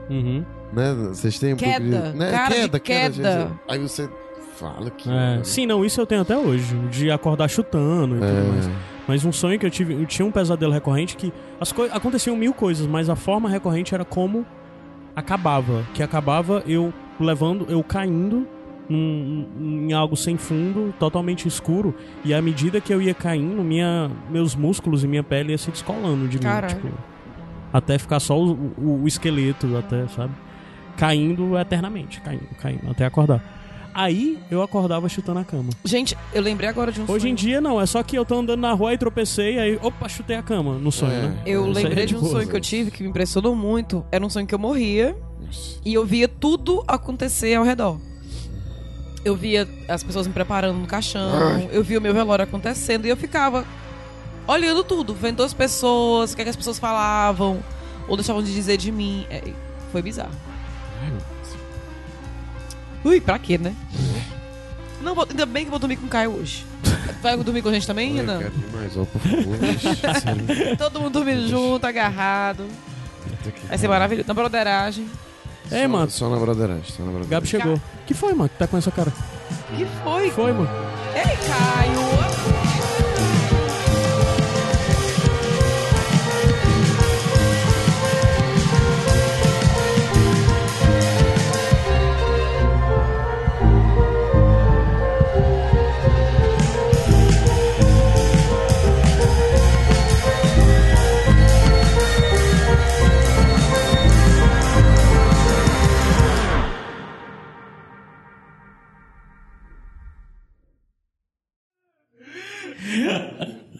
Uhum. né? Vocês têm um pouco Queda, de, né? cara de queda, queda. gente. Aí você fala que. É, sim, não, isso eu tenho até hoje, de acordar chutando e tudo mais. Mas um sonho que eu tive, eu tinha um pesadelo recorrente que as coisas aconteciam mil coisas, mas a forma recorrente era como acabava, que acabava eu levando, eu caindo num- em algo sem fundo, totalmente escuro, e à medida que eu ia caindo, minha, meus músculos e minha pele ia se descolando de mim, Caralho. tipo, até ficar só o, o- o esqueleto, até, sabe? Caindo eternamente, caindo, caindo, até acordar. Aí eu acordava chutando a cama. Gente, eu lembrei agora de um Hoje sonho. em dia não, é só que eu tô andando na rua e tropecei, aí, opa, chutei a cama no sonho, É. né? Eu Isso aí lembrei é de um boa. sonho que eu tive que me impressionou muito. Era um sonho que eu morria e eu via tudo acontecer ao redor. Eu via as pessoas me preparando no caixão, Ai. eu via o meu velório acontecendo e eu ficava olhando tudo, vendo as pessoas, o que, é que as pessoas falavam, ou deixavam de dizer de mim. É, foi bizarro. Ui, pra quê, né? Não, ainda bem que eu vou dormir com o Caio hoje. Vai dormir com a gente também, Renan? quero demais, ó, por favor. Sério. Todo mundo dormindo junto, agarrado. Puta que Vai ser maravilhoso. Na broderagem. Ei, Só- mano. Só na broderagem, só na broderagem. Gabi chegou. que foi, mano? que Tá com essa cara? que foi? Foi, mano. Ei, Caio!